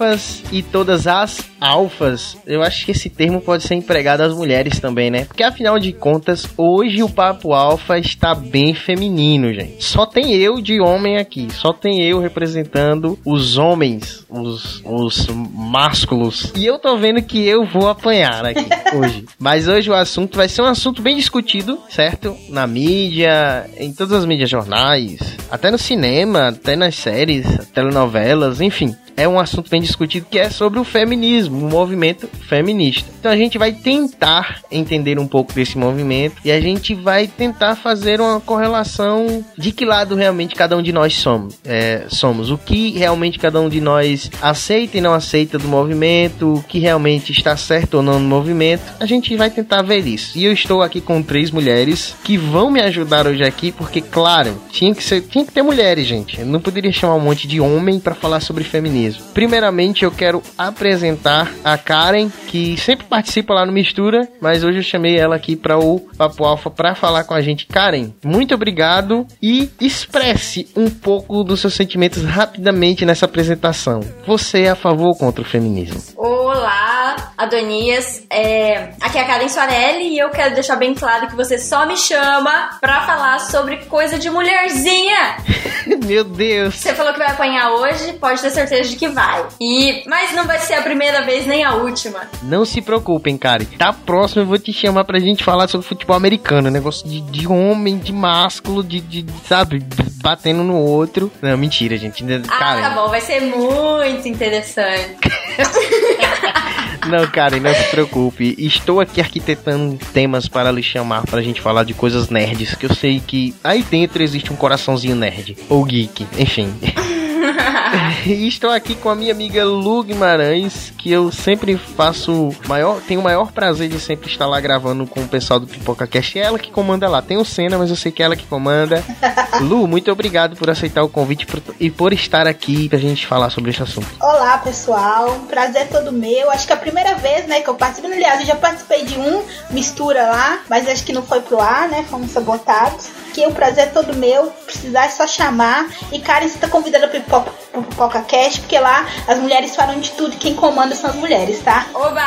Alfas e todas as alfas, eu acho que esse termo pode ser empregado às mulheres também, né? Porque afinal de contas, hoje o papo alfa está bem feminino, gente. Só tem eu de homem aqui, só tem eu representando os homens, os, os másculos. E eu tô vendo que eu vou apanhar aqui hoje. Mas hoje o assunto vai ser um assunto bem discutido, certo? Na mídia, em todas as mídias jornais, até no cinema, até nas séries, telenovelas, enfim é um assunto bem discutido que é sobre o feminismo, o movimento feminista. Então a gente vai tentar entender um pouco desse movimento e a gente vai tentar fazer uma correlação de que lado realmente cada um de nós somos. É, somos o que realmente cada um de nós aceita e não aceita do movimento, o que realmente está certo ou não no movimento. A gente vai tentar ver isso. E eu estou aqui com três mulheres que vão me ajudar hoje aqui, porque claro, tinha que ser, tinha que ter mulheres, gente. Eu não poderia chamar um monte de homem para falar sobre feminismo mesmo. Primeiramente, eu quero apresentar a Karen, que sempre participa lá no Mistura, mas hoje eu chamei ela aqui para o Papo Alfa para falar com a gente. Karen, muito obrigado e expresse um pouco dos seus sentimentos rapidamente nessa apresentação. Você é a favor ou contra o feminismo? Olá, Adonias. É... Aqui é a Karen Soarelli e eu quero deixar bem claro que você só me chama para falar sobre coisa de mulherzinha. Meu Deus. Você falou que vai apanhar hoje, pode ter certeza de que vai. E mas não vai ser a primeira vez nem a última. Não se preocupem, cara. Tá próximo eu vou te chamar pra gente falar sobre futebol americano, negócio de, de homem, de másculo, de, de sabe, batendo no outro. Não, mentira, gente. Ah, tá bom, vai ser muito interessante. Não, cara, não se preocupe. Estou aqui arquitetando temas para lhe chamar para a gente falar de coisas nerds, que eu sei que aí dentro existe um coraçãozinho nerd ou geek, enfim. e estou aqui com a minha amiga Lu Guimarães, que eu sempre faço maior, tenho o maior prazer de sempre estar lá gravando com o pessoal do Pipoca Cast. É ela que comanda lá. Tem o Senna, mas eu sei que é ela que comanda. Lu, muito obrigado por aceitar o convite e por estar aqui pra gente falar sobre esse assunto. Olá, pessoal. Prazer todo meu. Acho que é a primeira vez, né, que eu participo. Aliás, eu já participei de um mistura lá, mas acho que não foi pro ar, né? Fomos sabotados. Que o prazer é todo meu. Precisar é só chamar. E Karen, você tá convidada pro Pipoca, pro Pipoca Cast, porque lá as mulheres falam de tudo e quem comanda são as mulheres, tá? Oba!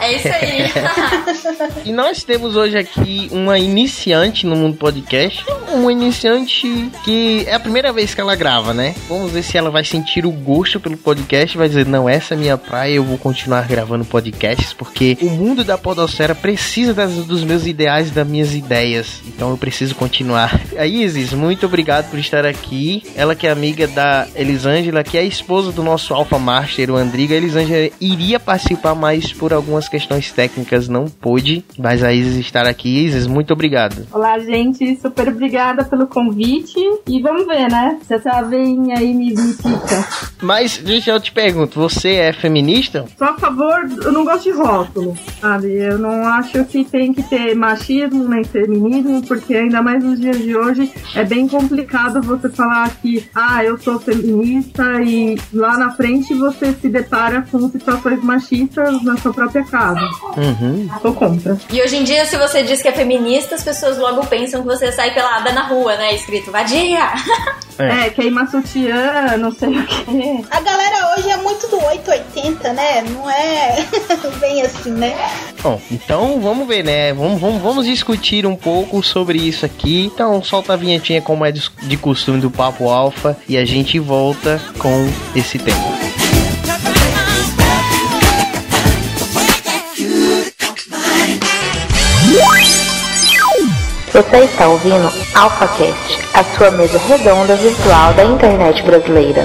É isso aí! e nós temos hoje aqui uma iniciante no mundo podcast. Uma iniciante que é a primeira vez que ela grava, né? Vamos ver se ela vai sentir o gosto pelo podcast. Vai dizer, não, essa é minha praia, eu vou continuar gravando podcasts, porque o mundo da podosfera precisa das, dos meus ideais e das minhas ideias. Então eu preciso continuar. A Isis, muito obrigado por estar aqui. Ela que é amiga da Elisângela, que é a esposa do nosso Alpha Master, o Andriga. A Elisângela iria participar, mas por algumas questões técnicas não pôde. Mas a Isis estar aqui. Isis, muito obrigado. Olá, gente. Super obrigada pelo convite. E vamos ver, né? Se essa veinha aí me, me pica. Mas, deixa eu te pergunto, você é feminista? Sou a favor, eu não gosto de rótulo, sabe? Eu não acho que tem que ter machismo nem feminismo, porque ainda mais nos dias de hoje é bem complicado você falar que, ah, eu sou feminista e lá na frente você se depara com situações machistas na sua própria casa. Uhum. Tô contra. E hoje em dia, se você diz que é feminista, as pessoas logo pensam que você sai pelada na rua, né? Escrito vadia. É, é queima sutiã, não sei o quê. A galera hoje é muito do 880, né? Não é bem assim, né? Bom, então vamos ver, né? Vamos, vamos, vamos discutir um pouco sobre isso aqui. Então solta a vinhetinha como é de costume do Papo Alfa e a gente volta com esse tema. Você está ouvindo AlphaCast, a sua mesa redonda virtual da internet brasileira.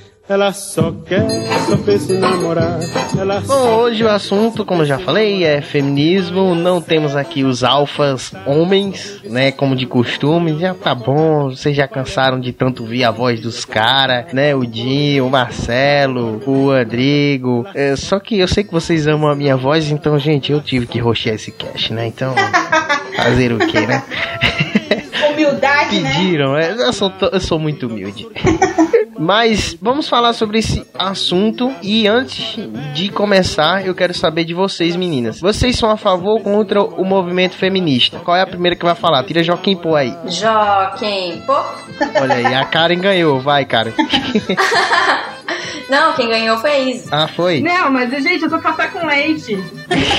ela só quer, só pensa em namorar. Ela Bom, hoje o assunto, como eu já falei, é feminismo. Não temos aqui os alfas homens, né? Como de costume. Já tá bom, vocês já cansaram de tanto ouvir a voz dos caras, né? O Dinho, o Marcelo, o Rodrigo. É, só que eu sei que vocês amam a minha voz, então, gente, eu tive que roxear esse cast, né? Então, fazer o quê, né? Humildade, né? Pediram, né? Eu sou, eu sou muito humilde. Mas vamos falar sobre esse assunto e antes de começar, eu quero saber de vocês, meninas. Vocês são a favor ou contra o movimento feminista? Qual é a primeira que vai falar? Tira Joaquim Pô aí. Joaquim Pô. Olha aí, a Karen ganhou. Vai, Karen. Não, quem ganhou foi a Isa. Ah, foi? Não, mas gente, eu tô café com leite.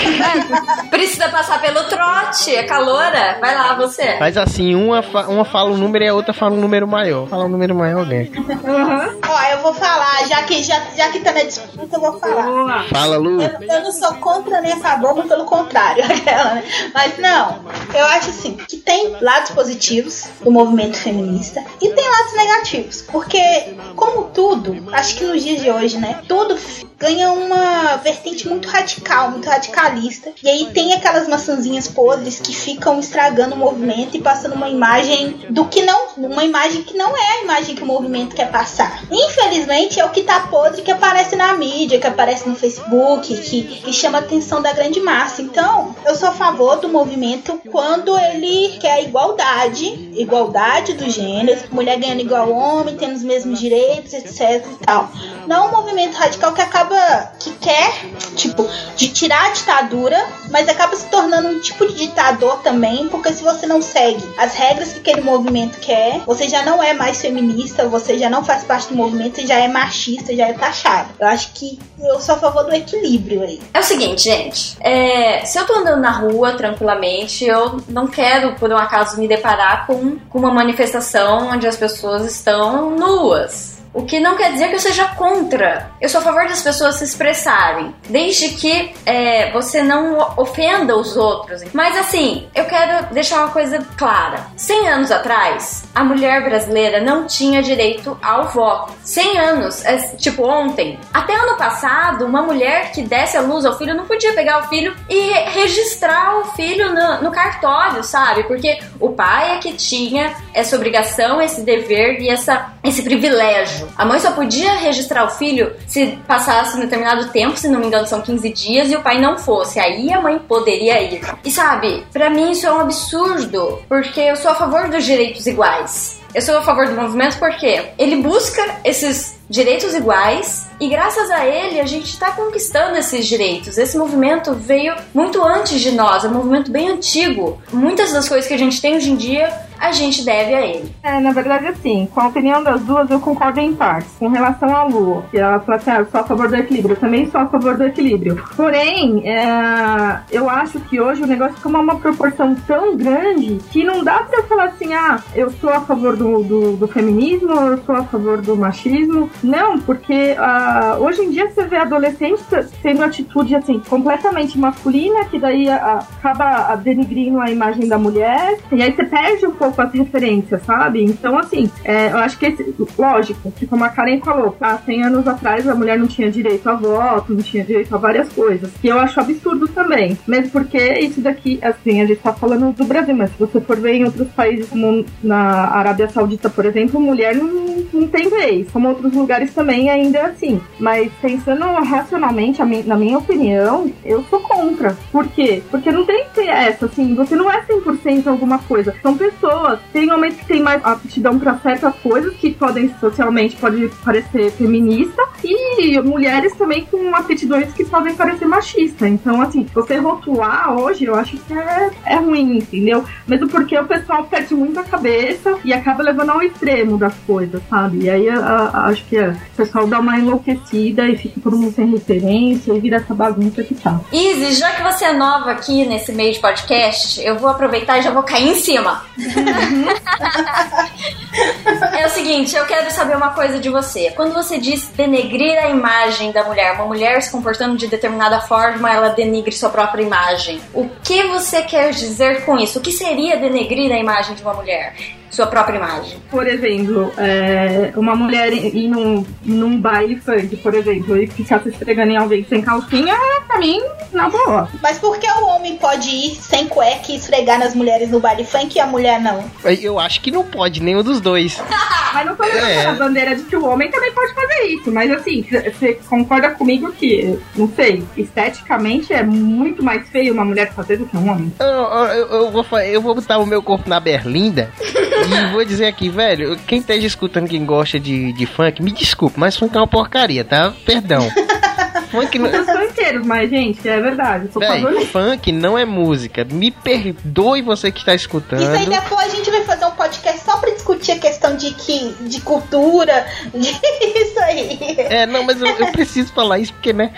Precisa passar pelo trote, é caloura. Vai lá, você. Faz assim, uma, fa uma fala um número e a outra fala um número maior. Fala um número maior, ganha. Uhum. Ó, eu vou falar, já que, já, já que tá na disputa, eu vou falar. Boa. Fala, Lu. Eu, eu não sou contra nem a favor, mas pelo contrário, aquela, né? Mas não, eu acho assim, que tem lados positivos do movimento feminista e tem lados negativos. Porque, como tudo, acho que nos dias de hoje, né? Tudo ganha uma vertente muito radical, muito radicalista. E aí tem aquelas maçãzinhas podres que ficam estragando o movimento e passando uma imagem do que não. Uma imagem que não é a imagem que o movimento quer passar. Infelizmente é o que tá podre que aparece na mídia, que aparece no Facebook, que, que chama a atenção da grande massa. Então, eu sou a favor do movimento quando ele quer igualdade, igualdade dos gêneros, mulher ganhando igual homem, tendo os mesmos direitos, etc e tal. Não um movimento radical que acaba, que quer, tipo, de tirar a ditadura, mas acaba se tornando um tipo de ditador também, porque se você não segue as regras que aquele movimento quer, você já não é mais feminista, você já não faz parte do movimento, você já é machista, já é taxado. Eu acho que eu sou a favor do equilíbrio aí. É o seguinte, gente. é, se eu tô andando na rua tranquilamente, eu não quero, por um acaso, me deparar com, com uma manifestação onde as pessoas estão nuas. O que não quer dizer que eu seja contra. Eu sou a favor das pessoas se expressarem, desde que é, você não ofenda os outros. Mas assim, eu quero deixar uma coisa clara: 100 anos atrás, a mulher brasileira não tinha direito ao voto. 100 anos, é, tipo ontem. Até ano passado, uma mulher que desse a luz ao filho não podia pegar o filho e registrar o filho no, no cartório, sabe? Porque o pai é que tinha essa obrigação, esse dever e essa, esse privilégio. A mãe só podia registrar o filho se passasse um determinado tempo, se não me engano são 15 dias, e o pai não fosse. Aí a mãe poderia ir. E sabe, pra mim isso é um absurdo, porque eu sou a favor dos direitos iguais. Eu sou a favor do movimento porque ele busca esses direitos iguais e graças a ele a gente está conquistando esses direitos. Esse movimento veio muito antes de nós, é um movimento bem antigo. Muitas das coisas que a gente tem hoje em dia a gente deve a ele. É, na verdade, assim, com a opinião das duas, eu concordo em partes. Com relação à Lua, que ela fala assim, ah, sou a favor do equilíbrio. Eu também sou a favor do equilíbrio. Porém, é, eu acho que hoje o negócio toma uma proporção tão grande que não dá pra eu falar assim, ah, eu sou a favor do, do, do feminismo, eu sou a favor do machismo. Não, porque ah, hoje em dia você vê adolescentes tendo atitude, assim, completamente masculina, que daí acaba denigrindo a imagem da mulher, e aí você perde um pouco as referências, sabe? Então, assim, é, eu acho que, esse, lógico, que como a Karen falou, há 100 anos atrás a mulher não tinha direito a voto, não tinha direito a várias coisas, que eu acho absurdo também. Mesmo porque isso daqui, assim, a gente tá falando do Brasil, mas se você for ver em outros países, como na Arábia Saudita, por exemplo, mulher não, não tem vez, como outros lugares também ainda é assim. Mas pensando racionalmente, mi- na minha opinião, eu sou contra. Por quê? Porque não tem que ter essa, assim, você não é 100% alguma coisa. São pessoas, tem homens que têm mais aptidão para certas coisas, que podem socialmente pode parecer feminista, e mulheres também com aptidões que podem parecer machista. Então, assim, você rotular hoje, eu acho que é, é ruim, entendeu? Mesmo porque o pessoal perde muito a cabeça e acaba levando ao extremo das coisas, sabe? E aí a- a- acho que é, o pessoal dá uma enlouquecida e fica todo mundo sem referência e vira essa bagunça que tá. Izzy, já que você é nova aqui nesse meio de podcast, eu vou aproveitar e já vou cair em cima. é o seguinte, eu quero saber uma coisa de você. Quando você diz denegrir a imagem da mulher, uma mulher se comportando de determinada forma, ela denigre sua própria imagem. O que você quer dizer com isso? O que seria denegrir a imagem de uma mulher? Sua própria imagem. Por exemplo, é, uma mulher ir num, num baile funk, por exemplo, e ficar se esfregando em alguém sem calcinha, pra mim, na boa. Mas por que o homem pode ir sem cueca e esfregar nas mulheres no baile funk e a mulher não? Eu acho que não pode, nenhum dos dois. Mas não tô É. a bandeira de que o homem também pode fazer isso. Mas assim, você concorda comigo que, não sei, esteticamente é muito mais feio uma mulher fazer do que um homem? Eu, eu, eu vou, eu vou botar o meu corpo na berlinda e vou dizer aqui, velho, quem esteja escutando quem gosta de, de funk, me desculpe, mas funk é uma porcaria, tá? Perdão. Funk não, Eu sou inteiro, mas, gente, é verdade. Sou Véi, funk não é música. Me perdoe você que está escutando. Isso aí depois a gente vai fazer um podcast só pra discutir a questão de que de cultura, de isso aí. É, não, mas eu, eu preciso falar isso porque, né?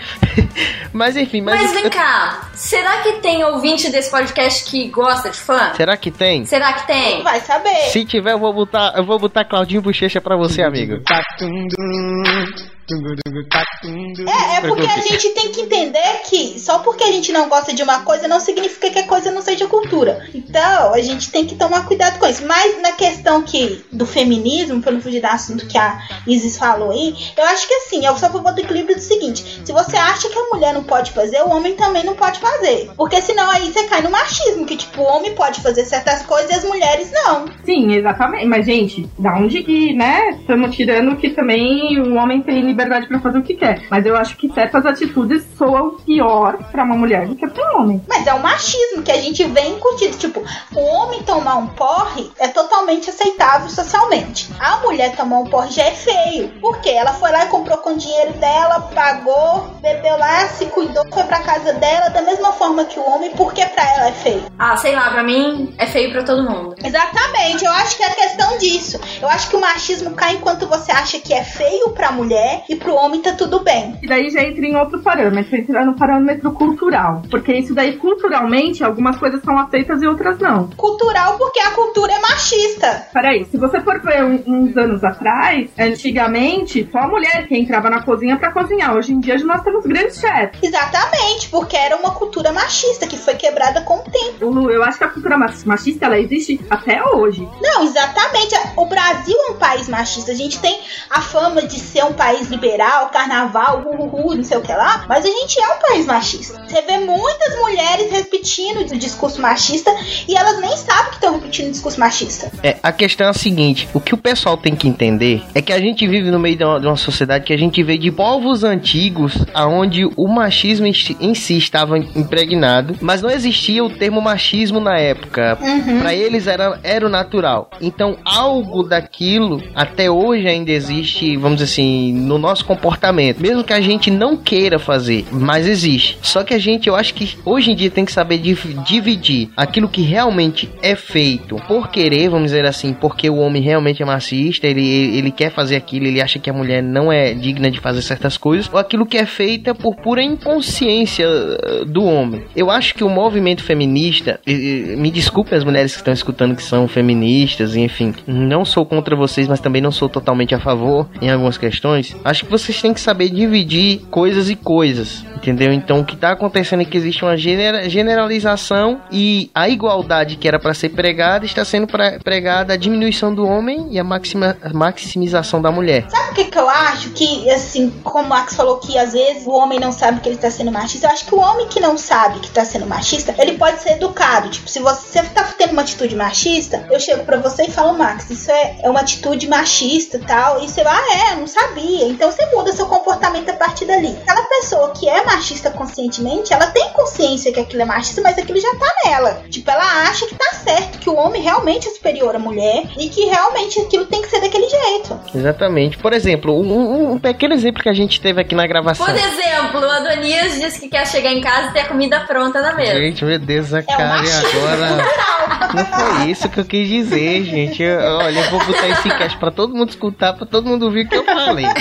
mas enfim, mas. Mas vem eu- cá, será que tem ouvinte desse podcast que gosta de fã? Será que tem? Será que tem? Vai saber. Se tiver, eu vou botar, eu vou botar Claudinho Bochecha pra você, amigo. É, é porque a gente tem que entender que só porque a gente não gosta de uma coisa não significa que a coisa não seja cultura. Então, a gente tem que tomar cuidado com isso. Mas na questão que do feminismo, pra não fugir do assunto que a Isis falou aí, eu acho que assim, eu só vou do equilíbrio do seguinte: se você acha que a mulher não pode fazer, o homem também não pode fazer. Porque senão aí você cai no machismo, que tipo, o homem pode fazer certas coisas e as mulheres não. Sim, exatamente. Mas, gente, da onde que, né? Estamos tirando que também o homem tem liberdade pra fazer o que quer. Mas eu acho que certas atitudes soam pior pra uma mulher do que pra um homem. Mas é o machismo que a gente vem incutido. Tipo, o homem tomar um porre é totalmente aceitável socialmente. A mulher tomar um porre já é feio. Por quê? Ela foi lá e comprou com o dinheiro dela, pagou, bebeu lá, se cuidou, foi pra casa dela da mesma forma que o homem, porque pra ela é feio. Ah, sei lá, pra mim é feio pra todo mundo. Exatamente, eu acho que é questão disso. Eu acho que o machismo cai enquanto você acha que é feio pra mulher e pro homem tá tudo bem. E daí já entra em outro parâmetro, entra no parâmetro cultural. Porque isso daí, culturalmente, algumas coisas são aceitas e outras não. Cultural porque a cultura é machista. Peraí, se você for ver uns anos atrás, antigamente, só a mulher que entrava na cozinha pra cozinhar. Hoje em dia nós temos grandes chefes. Exatamente, porque era uma cultura machista que foi quebrada com o tempo. Lu, eu acho que a cultura mach- machista ela existe até hoje. Não, exatamente. O Brasil é um país machista. A gente tem a fama de ser um país liberal, carnaval, uhuhu, não sei o que lá, mas a gente é um país machista. Você vê muitas mulheres repetindo o discurso machista e elas nem sabem que estão repetindo o discurso machista. É, a questão é a seguinte: o que o pessoal tem que entender é que a gente vive no meio de uma, de uma sociedade que a gente vê de povos antigos, aonde o machismo em si- estava impregnado, mas não existia o termo machismo na época. Pra eles era, era o natural. Então, algo daquilo até hoje ainda existe, vamos dizer assim, no nosso comportamento. Mesmo que a gente não queira fazer, mas existe. Só que a gente, eu acho que hoje em dia tem que saber dividir aquilo que realmente é feito por querer, vamos dizer assim, porque o homem realmente é machista, ele, ele, quer fazer aquilo, ele acha que a mulher não é digna de fazer certas coisas, ou aquilo que é feita por pura inconsciência eh, do homem. Eu acho que o movimento feminista, me desculpem as mulheres que estão escutando que são feministas, enfim, não sou contra vocês, mas também não sou totalmente a favor em algumas questões. Acho que vocês têm que saber dividir coisas e coisas, entendeu? Então o que tá acontecendo é que existe uma genera- generalização e a igualdade que era para ser pregada está sendo pre- pregada a diminuição do homem e a maxima- maximização da mulher. Sabe o que, que eu acho? Que, assim, como o Max falou que às vezes o homem não sabe que ele tá sendo machista, eu acho que o homem que não sabe que tá sendo machista, ele pode ser educado. Tipo, se você tá tendo uma atitude machista, eu chego pra você e falo, Max, isso é, é uma atitude machista tal. E você vai, ah, é, não sabia. Então você muda seu comportamento a partir dali. Aquela pessoa que é machista conscientemente, ela tem consciência que aquilo é machista, mas aquilo já tá nela. Tipo, ela acha que tá certo, que o homem realmente é superior à mulher e que realmente aquilo tem que ser daquele jeito. Exatamente. Por exemplo, um, um- um pequeno exemplo que a gente teve aqui na gravação. Por exemplo, o Adonias disse que quer chegar em casa e ter a comida pronta na mesa. Gente, meu Deus, a É cara e agora. Não foi isso que eu quis dizer, gente. Eu, olha, eu vou botar esse cast pra todo mundo escutar, pra todo mundo ouvir o que eu falei.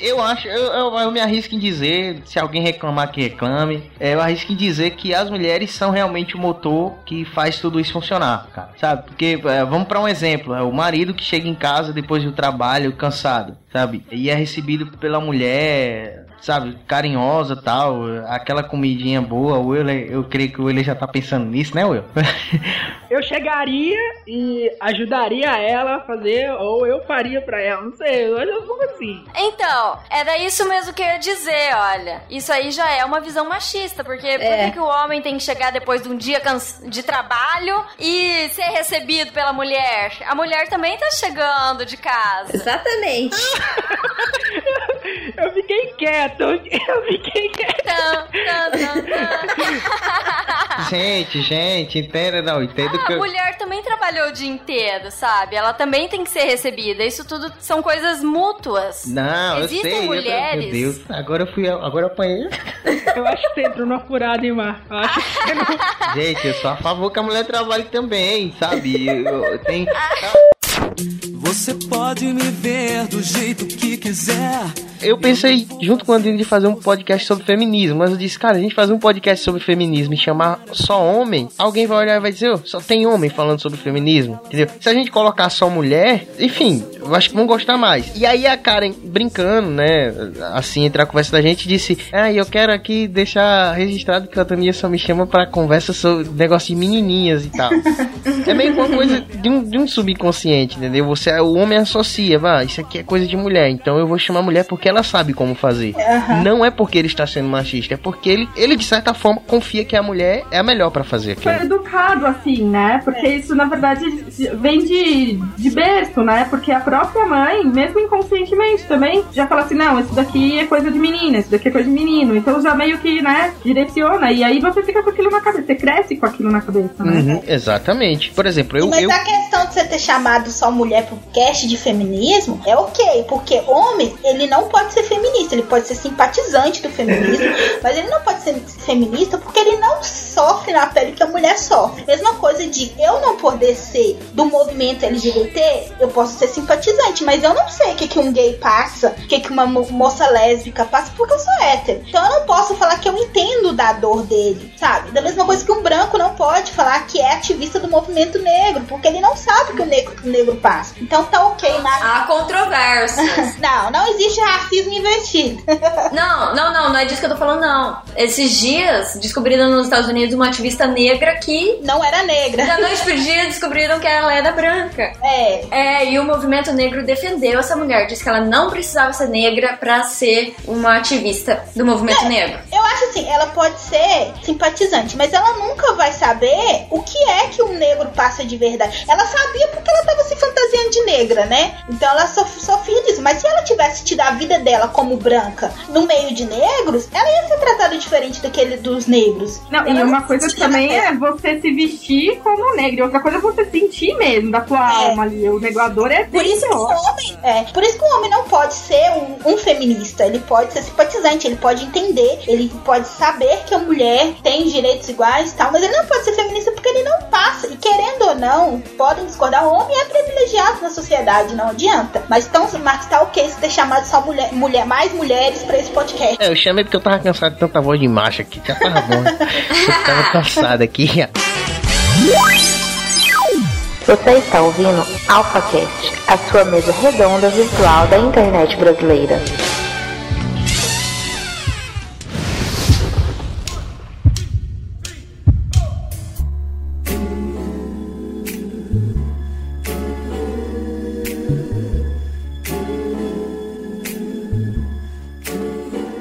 Eu acho, eu, eu, eu, me arrisco em dizer, se alguém reclamar que reclame, é, eu arrisco em dizer que as mulheres são realmente o motor que faz tudo isso funcionar, cara. Sabe? Porque, é, vamos para um exemplo, é o marido que chega em casa depois do trabalho cansado, sabe? E é recebido pela mulher, sabe, carinhosa tal, aquela comidinha boa. O Will, eu creio que o Will já tá pensando nisso, né, Will? eu chegaria e ajudaria ela a fazer, ou eu faria pra ela, não sei, eu sou assim. Então, era isso mesmo que eu ia dizer, olha. Isso aí já é uma visão machista, porque é. por que, que o homem tem que chegar depois de um dia de trabalho e ser recebido pela mulher? A mulher também tá chegando de casa. Exatamente. Eu fiquei quieta quieto. Eu fiquei quieto. gente, gente, entenda, não, entendo ah, que. A mulher também trabalhou o dia inteiro, sabe? Ela também tem que ser recebida. Isso tudo são coisas mútuas. Não, Existem eu sei. mulheres. Eu, meu Deus, agora eu fui. Agora eu apanhei. Eu acho que você entrou numa furada, hein, Mar? Eu acho que não... Gente, eu sou a favor que a mulher trabalhe também, sabe? Eu, eu tenho. Você pode me ver do jeito que quiser. Eu pensei, junto com o Andrino, de fazer um podcast sobre feminismo, mas eu disse, cara, a gente fazer um podcast sobre feminismo e chamar só homem, alguém vai olhar e vai dizer, oh, só tem homem falando sobre feminismo, entendeu? Se a gente colocar só mulher, enfim, eu acho que vão gostar mais. E aí a Karen, brincando, né, assim, entre a conversa da gente, disse, ah, eu quero aqui deixar registrado que a Tania só me chama para conversa sobre negócio de menininhas e tal. é meio uma coisa de um, de um subconsciente, entendeu? Você, o homem associa, vá, isso aqui é coisa de mulher, então eu vou chamar mulher porque ela sabe como fazer. Uhum. Não é porque ele está sendo machista, é porque ele, ele de certa forma confia que a mulher é a melhor para fazer aquilo. Foi educado assim, né? Porque é. isso na verdade vem de, de berço, né? Porque a própria mãe, mesmo inconscientemente também, já fala assim: não, isso daqui é coisa de menina, isso daqui é coisa de menino. Então já meio que, né, direciona. E aí você fica com aquilo na cabeça, você cresce com aquilo na cabeça, né? Uhum, exatamente. Por exemplo, eu. Mas eu... a questão de você ter chamado só mulher pro cast de feminismo é ok, porque homem, ele não pode pode ser feminista, ele pode ser simpatizante do feminismo, mas ele não pode ser feminista porque ele não sofre na pele que a mulher sofre. Mesma coisa de eu não poder ser do movimento LGBT, eu posso ser simpatizante, mas eu não sei o que, que um gay passa, o que, que uma moça lésbica passa, porque eu sou hétero. Então eu não posso falar que eu entendo da dor dele, sabe? Da mesma coisa que um branco não pode falar que é ativista do movimento negro, porque ele não sabe o que o negro, o negro passa. Então tá ok, na... Há controvérsias. não, não existe racismo racismo invertido. não, não, não, não é disso que eu tô falando, não. Esses dias descobriram nos Estados Unidos uma ativista negra que. Não era negra. Da noite pro dia descobriram que ela era branca. É. É, e o movimento negro defendeu essa mulher. Disse que ela não precisava ser negra pra ser uma ativista do movimento é, negro. Eu acho assim, ela pode ser simpatizante, mas ela nunca vai saber o que é que um negro passa de verdade. Ela sabia porque ela tava se fantasiando de negra, né? Então ela sofria disso. Mas se ela tivesse tido a vida dela como branca no meio de negros, ela ia ser tratada diferente daquele dos negros. Não, ela e uma coisa também é você se vestir como negro. Outra coisa é você sentir mesmo da tua é. alma ali. O negoador é por isso que o homem, é, Por isso que o homem não pode ser um, um feminista. Ele pode ser simpatizante, ele pode entender, ele pode saber que a mulher tem direitos iguais e tal, mas ele não pode ser feminista porque ele não passa. E querendo ou não, podem discordar, o homem é privilegiado na sociedade, não adianta. Mas então, Marcos, tá ok se ter chamado só mulher mulher, mais mulheres pra esse podcast. É, eu chamei porque eu tava cansado de tanta voz de macho aqui. Já tava bom. tava cansado aqui. Você está ouvindo AlphaCast, a sua mesa redonda virtual da internet brasileira.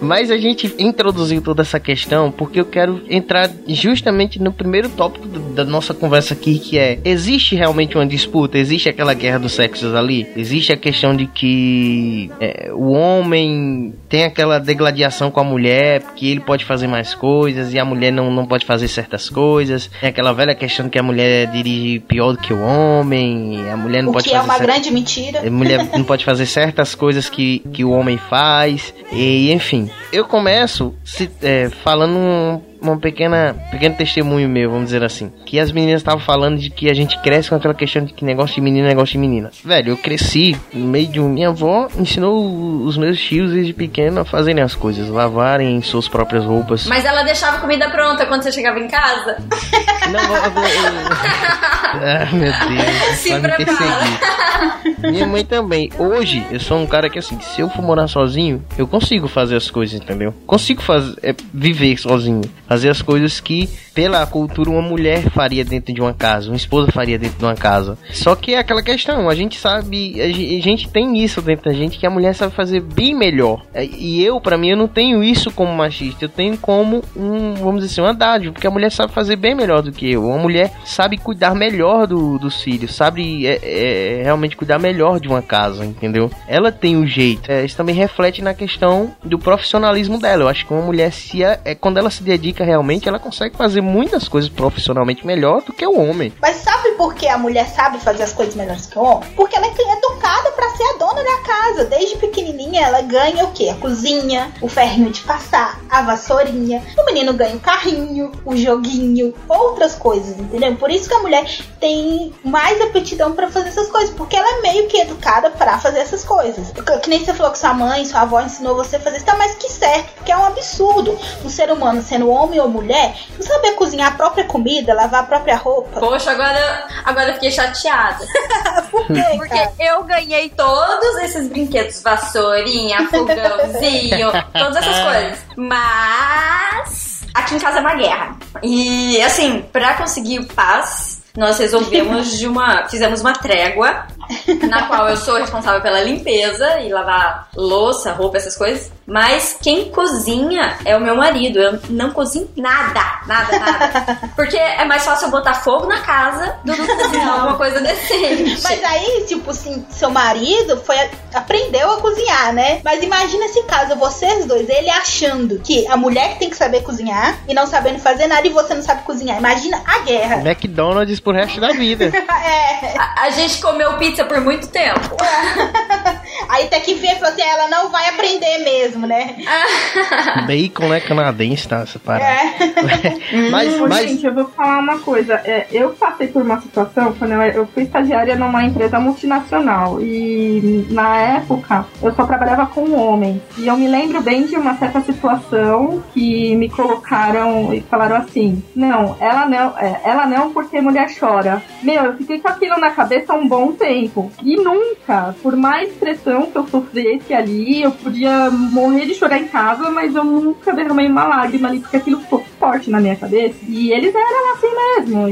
Mas a gente introduziu toda essa questão porque eu quero entrar justamente no primeiro tópico da nossa conversa aqui, que é: existe realmente uma disputa? Existe aquela guerra dos sexos ali? Existe a questão de que é, o homem tem aquela degladiação com a mulher, porque ele pode fazer mais coisas e a mulher não, não pode fazer certas coisas. Tem aquela velha questão de que a mulher dirige pior do que o homem, a mulher não o pode que fazer. é uma grande mentira. A mulher não pode fazer certas coisas que, que o homem faz, e enfim eu começo se, é, falando uma pequena, pequeno testemunho meu, vamos dizer assim. Que as meninas estavam falando de que a gente cresce com aquela questão de que negócio de menina é negócio de menina. Velho, eu cresci no meio de um. Minha avó ensinou os meus tios desde pequeno a fazerem as coisas, lavarem suas próprias roupas. Mas ela deixava a comida pronta quando você chegava em casa? Não, eu, eu. Ah, meu Deus. Se vai me perseguir. Minha mãe também. Hoje, eu sou um cara que, assim, se eu for morar sozinho, eu consigo fazer as coisas, entendeu? Consigo fazer, é, viver sozinho. Fazer as coisas que, pela cultura, uma mulher faria dentro de uma casa, uma esposa faria dentro de uma casa. Só que é aquela questão, a gente sabe, a ge- a gente tem isso dentro da gente, que a mulher sabe fazer bem melhor. É, E eu, pra mim, eu não tenho isso como machista, eu tenho como um, vamos dizer assim, uma dádiva, porque a mulher sabe fazer bem melhor do que eu. Uma mulher sabe cuidar melhor do, dos filhos, sabe é, é, realmente cuidar melhor de uma casa, entendeu? Ela tem o jeito. É, isso também reflete na questão do profissionalismo dela. Eu acho que uma mulher, se é quando ela se dedica realmente, ela consegue fazer muitas coisas profissionalmente melhor do que o homem. Mas sabe por que a mulher sabe fazer as coisas melhores que o homem? Porque ela é educada pra ser a dona da casa. Desde pequenininha ela ganha o quê? A cozinha, o ferrinho de passar, a vassourinha. O menino ganha o carrinho, o joguinho, outras coisas, entendeu? Por isso que a mulher tem mais aptidão pra fazer essas coisas, porque ela é meio que educada pra fazer essas coisas. Que nem você falou que sua mãe, sua avó ensinou você a fazer isso, tá mais que certo, porque é um absurdo um ser humano, sendo homem ou mulher, não saber cozinhar a própria comida, lavar a própria roupa. Poxa, agora, agora eu fiquei chateada. Por quê, Porque cara? eu ganhei todos esses brinquedos, vassourinha, fogãozinho, todas essas coisas. Mas aqui em casa é uma guerra. E assim, pra conseguir paz, nós resolvemos de uma. Fizemos uma trégua. Na qual eu sou responsável pela limpeza e lavar louça, roupa, essas coisas. Mas quem cozinha é o meu marido. Eu não cozinho nada, nada, nada. Porque é mais fácil eu botar fogo na casa do que cozinhar alguma coisa decente. Mas aí, tipo assim, seu marido foi aprendeu a cozinhar, né? Mas imagina esse caso, vocês dois, ele achando que a mulher que tem que saber cozinhar e não sabendo fazer nada e você não sabe cozinhar. Imagina a guerra. McDonald's pro resto da vida. É. A, a gente comeu pizza por muito tempo. Aí tem que ver, falou assim, ela não vai aprender mesmo, né? Bacon, né? Canadense, tá? Essa parada. É. mas, Ô, mas Gente, eu vou falar uma coisa. É, eu passei por uma situação quando eu, eu fui estagiária numa empresa multinacional e na época eu só trabalhava com homens. E eu me lembro bem de uma certa situação que me colocaram e falaram assim: não, ela não, é, ela não porque mulher chora. Meu, eu fiquei com aquilo na cabeça há um bom tempo. E nunca, por mais pressão que eu sofresse ali, eu podia morrer de chorar em casa, mas eu nunca derramei uma lágrima ali, porque aquilo ficou forte na minha cabeça. E eles eram assim mesmo.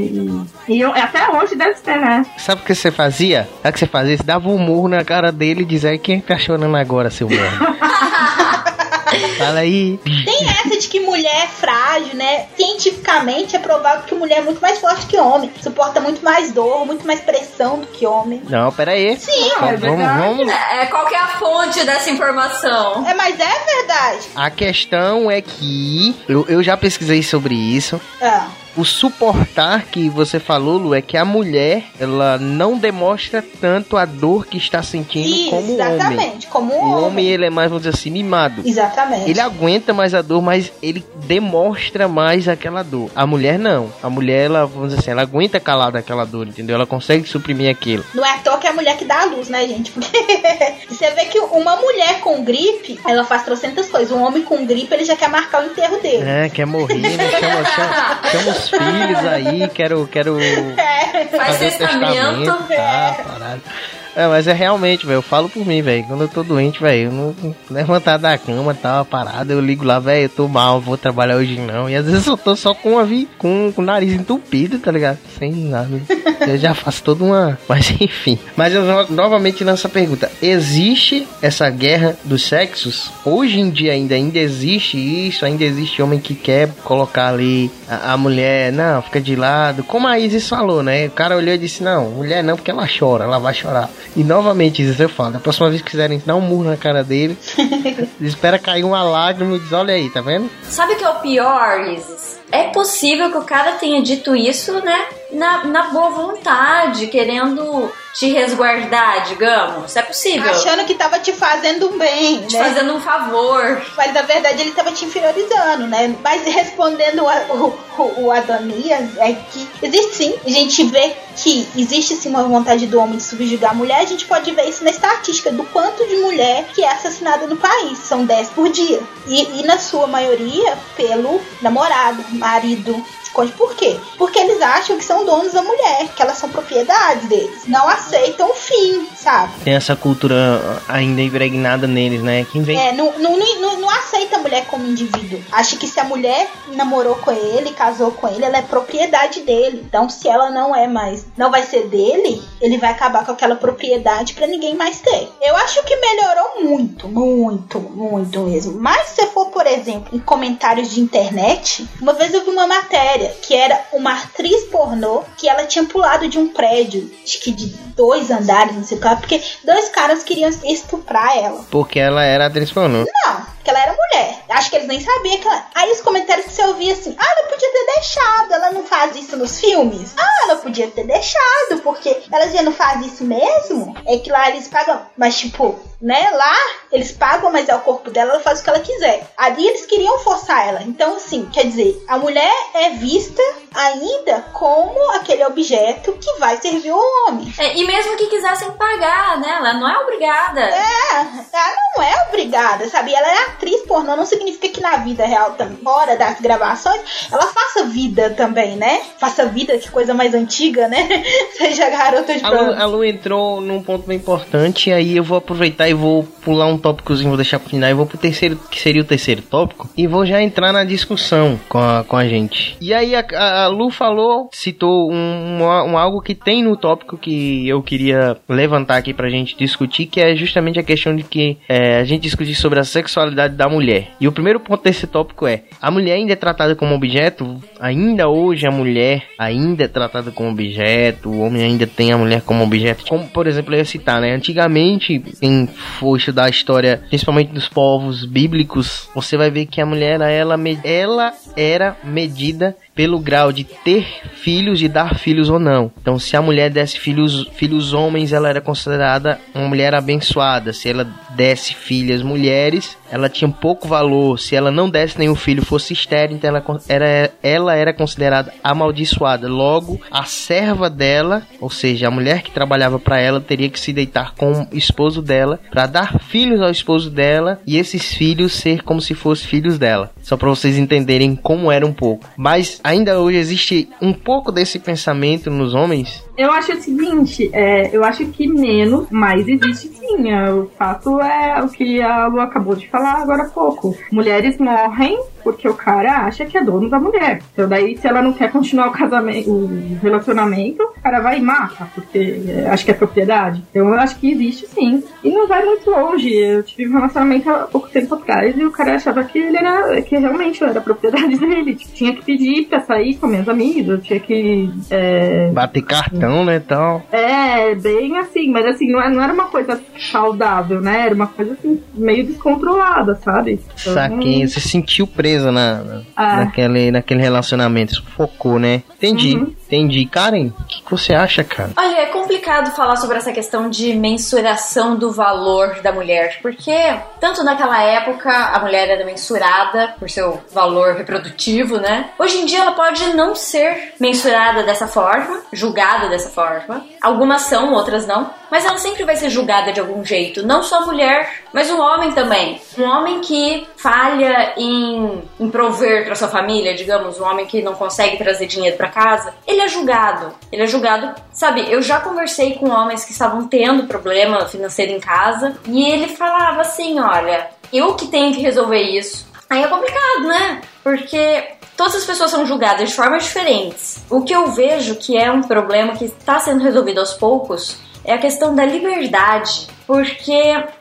E, e eu, até hoje deve ser, né? sabe o que você fazia? Sabe o que você fazia? Você dava um murro na cara dele e dizia: Quem tá chorando agora, seu merda? Fala aí. Tem essa de que mulher é frágil, né? Cientificamente é provável que mulher é muito mais forte que homem. Suporta muito mais dor, muito mais pressão do que homem. Não, pera aí. Sim, é vamos, verdade. vamos. É, qual que é a fonte dessa informação? É, mas é verdade. A questão é que eu, eu já pesquisei sobre isso. Ah, O suportar que você falou, Lu, é que a mulher ela não demonstra tanto a dor que está sentindo como o homem. exatamente, como O homem homem. ele é mais, vamos dizer assim, mimado. Exatamente. Ele aguenta mais a dor, mas ele demonstra mais aquela dor. A mulher não. A mulher, ela, vamos dizer assim, ela aguenta calada aquela dor, entendeu? Ela consegue suprimir aquilo. Não é à toa que é a mulher que dá a luz, né, gente? Porque você vê que uma mulher com gripe, ela faz trocentas coisas. Um homem com gripe, ele já quer marcar o enterro dele. É, quer morrer, né? Chama, chama, chama os filhos aí, quero, quero É. Faz fazer testamento. tá, parado. É, mas é realmente, velho, eu falo por mim, velho. Quando eu tô doente, velho, eu não levantar da cama, tá parada, eu ligo lá, velho, eu tô mal, vou trabalhar hoje não. E às vezes eu tô só com a vi, com, com o nariz entupido, tá ligado? Sem nada. Eu já faço toda uma. Mas enfim. Mas eu no- novamente lanço a pergunta: existe essa guerra dos sexos? Hoje em dia ainda, ainda existe isso? Ainda existe homem que quer colocar ali a, a mulher, não, fica de lado. Como a Isis falou, né? O cara olhou e disse: não, mulher não, porque ela chora, ela vai chorar. E novamente, Isis, eu falo: da próxima vez que quiserem dar um murro na cara dele, espera cair uma lágrima e diz: olha aí, tá vendo? Sabe o que é o pior, Isis? É possível que o cara tenha dito isso, né? Na, na boa vontade, querendo te resguardar, digamos. É possível. Achando que tava te fazendo um bem, Te né? fazendo um favor. Mas na verdade ele tava te inferiorizando, né? Mas respondendo o, o, o, Adonias, é que existe sim. A gente vê que existe sim uma vontade do homem de subjugar a mulher. A gente pode ver isso na estatística do quanto de mulher que é assassinada no país. São 10 por dia. E, e na sua maioria pelo namorado, marido. Cônjuge. Por quê? Porque eles acham que são donos da mulher, que elas são propriedades deles. Não aceitam o fim, sabe? Tem essa cultura ainda impregnada neles, né? Quem vem. É, não, não, não, não aceita a mulher como indivíduo. Acha que se a mulher namorou com ele, casou com ele, ela é propriedade dele. Então, se ela não é mais, não vai ser dele, ele vai acabar com aquela propriedade pra ninguém mais ter. Eu acho que melhorou muito, muito, muito mesmo. Mas se for, por exemplo, em comentários de internet, uma vez eu vi uma matéria que era uma atriz pornô que ela tinha pulado de um prédio, acho que de dois andares, não sei o que, porque dois caras queriam estuprar ela. Porque ela era atriz pornô. Não, porque ela era mulher. Acho que eles nem sabiam que ela. Aí os comentários que você ouvia assim: ah, ela podia ter deixado, ela não faz isso nos filmes. Ah, ela podia ter deixado, porque ela já não faz isso mesmo. É que lá eles pagam, mas tipo, né, lá eles pagam, mas é o corpo dela, ela faz o que ela quiser. Ali eles queriam forçar ela. Então, assim, quer dizer, a mulher é vista ainda como aquele objeto que vai servir o homem. É, e mesmo que quisessem pagar, né? Ela não é obrigada. É, ela não é obrigada, sabe? Ela é atriz pornô, não significa que na vida real, fora das gravações, ela faça vida também, né? Faça vida, que coisa mais antiga, né? Seja garota de A Lu, programa. a Lu entrou num ponto bem importante, e aí eu vou aproveitar e vou pular um tópicozinho, vou deixar pro final, e vou pro terceiro, que seria o terceiro tópico, e vou já entrar na discussão com a, com a gente. E aí a, a- a Lu falou, citou um, um, um algo que tem no tópico que eu queria levantar aqui pra gente discutir, que é justamente a questão de que é, a gente discutir sobre a sexualidade da mulher. E o primeiro ponto desse tópico é, a mulher ainda é tratada como objeto? Ainda hoje a mulher ainda é tratada como objeto, o homem ainda tem a mulher como objeto. Como, por exemplo, eu ia citar, né? Antigamente, quem for estudar a história, principalmente dos povos bíblicos, você vai ver que a mulher, ela, ela era medida pelo grau de ter filhos e dar filhos ou não. Então, se a mulher desse filhos, filhos homens, ela era considerada uma mulher abençoada. Se ela desse filhas mulheres, ela tinha pouco valor. Se ela não desse nenhum filho, fosse estéril, então ela era, ela era considerada amaldiçoada. Logo, a serva dela, ou seja, a mulher que trabalhava para ela, teria que se deitar com o esposo dela para dar filhos ao esposo dela e esses filhos ser como se fossem filhos dela. Só para vocês entenderem como era um pouco. Mas ainda hoje existe um pouco desse pensamento nos homens. Eu acho o seguinte, é, eu acho que menos, mas existe sim. é, o fato é o que a Lu acabou de falar agora há pouco. Mulheres morrem porque o cara acha que é dono da mulher. Então daí, se ela não quer continuar o casamento, o relacionamento, o cara vai e mata, porque é, acha que é propriedade. Então eu acho que existe sim. E não vai muito longe. Eu tive um relacionamento há pouco tempo atrás e o cara achava que ele era, que realmente eu era propriedade dele. Tipo, tinha que pedir pra sair com minhas amigas, eu tinha que. é, Bater cartão, né, tal. é, bem assim, mas assim, não, é- não era uma coisa saudável, né? Era uma coisa assim, meio descontrolada, sabe? Então, Saquei, você se sentiu presa na, na- Ah. naquele, naquele relacionamento, sufocou, né? Entendi, Uhum. entendi. Karen, o que, que você acha, cara? Olha, é complicado falar sobre essa questão de mensuração do valor da mulher, porque tanto naquela época a mulher era mensurada por seu valor reprodutivo, né? Hoje em dia ela pode não ser mensurada dessa forma, julgada dessa forma. Algumas são, outras não, mas ela sempre vai ser julgada de algum jeito, não só a mulher, mas o homem também. Um homem que falha em, em prover para sua família, digamos, um homem que não consegue trazer dinheiro para casa, ele é julgado. Ele é julgado, sabe? Eu já conversei com homens que estavam tendo problema financeiro em casa e ele falava assim: olha, eu que tenho que resolver isso. Aí é complicado, né? Porque todas as pessoas são julgadas de formas diferentes. O que eu vejo que é um problema que está sendo resolvido aos poucos é a questão da liberdade. Porque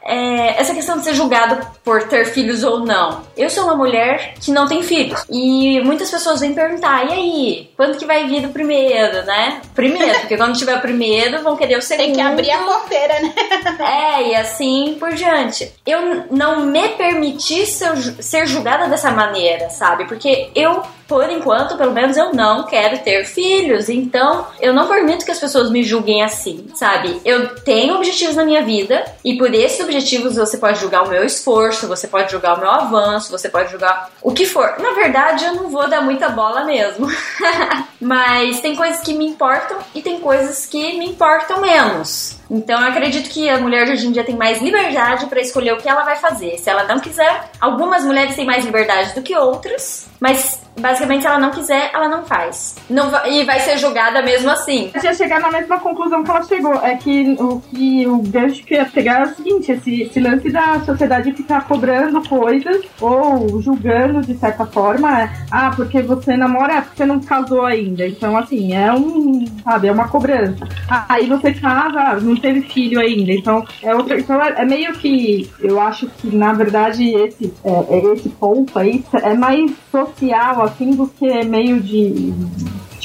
é, essa questão de ser julgado por ter filhos ou não. Eu sou uma mulher que não tem filhos. E muitas pessoas vêm perguntar: e aí? Quando que vai vir o primeiro, né? Primeiro, porque quando tiver o primeiro, vão querer o segundo. Tem que abrir a porteira, né? É, e assim por diante. Eu não me permiti ser, ser julgada dessa maneira, sabe? Porque eu por enquanto, pelo menos eu não quero ter filhos, então eu não permito que as pessoas me julguem assim, sabe? Eu tenho objetivos na minha vida e por esses objetivos você pode julgar o meu esforço, você pode julgar o meu avanço, você pode julgar o que for. Na verdade, eu não vou dar muita bola mesmo. Mas tem coisas que me importam e tem coisas que me importam menos. Então eu acredito que a mulher hoje em dia tem mais liberdade para escolher o que ela vai fazer. Se ela não quiser, algumas mulheres têm mais liberdade do que outras, mas basicamente se ela não quiser, ela não faz. Não vai, e vai ser julgada mesmo assim. Eu ia chegar na mesma conclusão que ela chegou. É que o que o gancho que ia pegar é o seguinte: esse, esse lance da sociedade ficar cobrando coisas ou julgando de certa forma é, ah, porque você namora, é porque você não casou ainda. Então, assim, é um, sabe, é uma cobrança. Ah, aí você casa, não teve filho ainda. Então, é outra. Então, é, é meio que. Eu acho que, na verdade, esse, é, é esse ponto aí é mais social, assim, do que meio de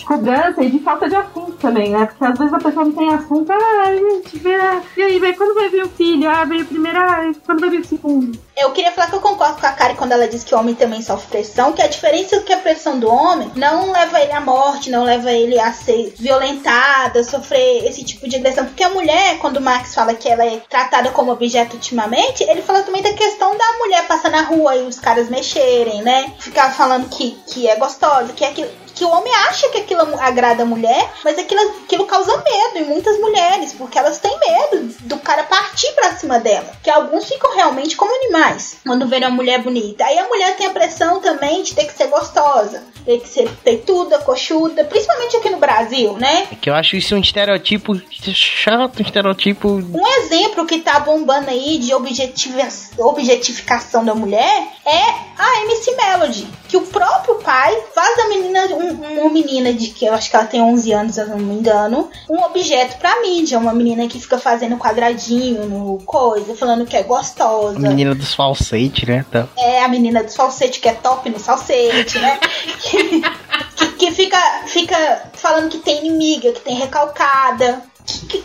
de cobrança e de falta de assunto também, né? Porque às vezes a pessoa não tem assunto, ah, a gente vê, e aí, vê, quando vai vir o filho? Ah, veio o primeiro, ah, quando vai vir o segundo? Eu queria falar que eu concordo com a Kari quando ela diz que o homem também sofre pressão, que a diferença é que a pressão do homem não leva ele à morte, não leva ele a ser violentada, sofrer esse tipo de agressão. Porque a mulher, quando o Marx fala que ela é tratada como objeto ultimamente, ele fala também da questão da mulher passar na rua e os caras mexerem, né? Ficar falando que, que é gostosa, que é aquilo que o homem acha que aquilo agrada a mulher, mas aquilo, aquilo causa medo em muitas mulheres, porque elas têm medo do cara partir pra cima dela. Que alguns ficam realmente como animais quando vêem uma mulher bonita. Aí a mulher tem a pressão também de ter que ser gostosa, ter que ser peituda, coxuda, principalmente aqui no Brasil, né? É que eu acho isso um estereotipo chato, um estereotipo. Um exemplo que tá bombando aí de objetificação da mulher é a MC Melody, que o próprio pai faz da menina um, uma menina de que eu acho que ela tem 11 anos, se eu não me engano, um objeto pra mídia. Uma menina que fica fazendo quadradinho no coisa, falando que é gostosa. A menina dos falsetes, né? Tá. É, a menina dos falsetes, que é top no falsete, né? que, que, que, fica, fica falando que tem inimiga, que tem recalcada. Que, que,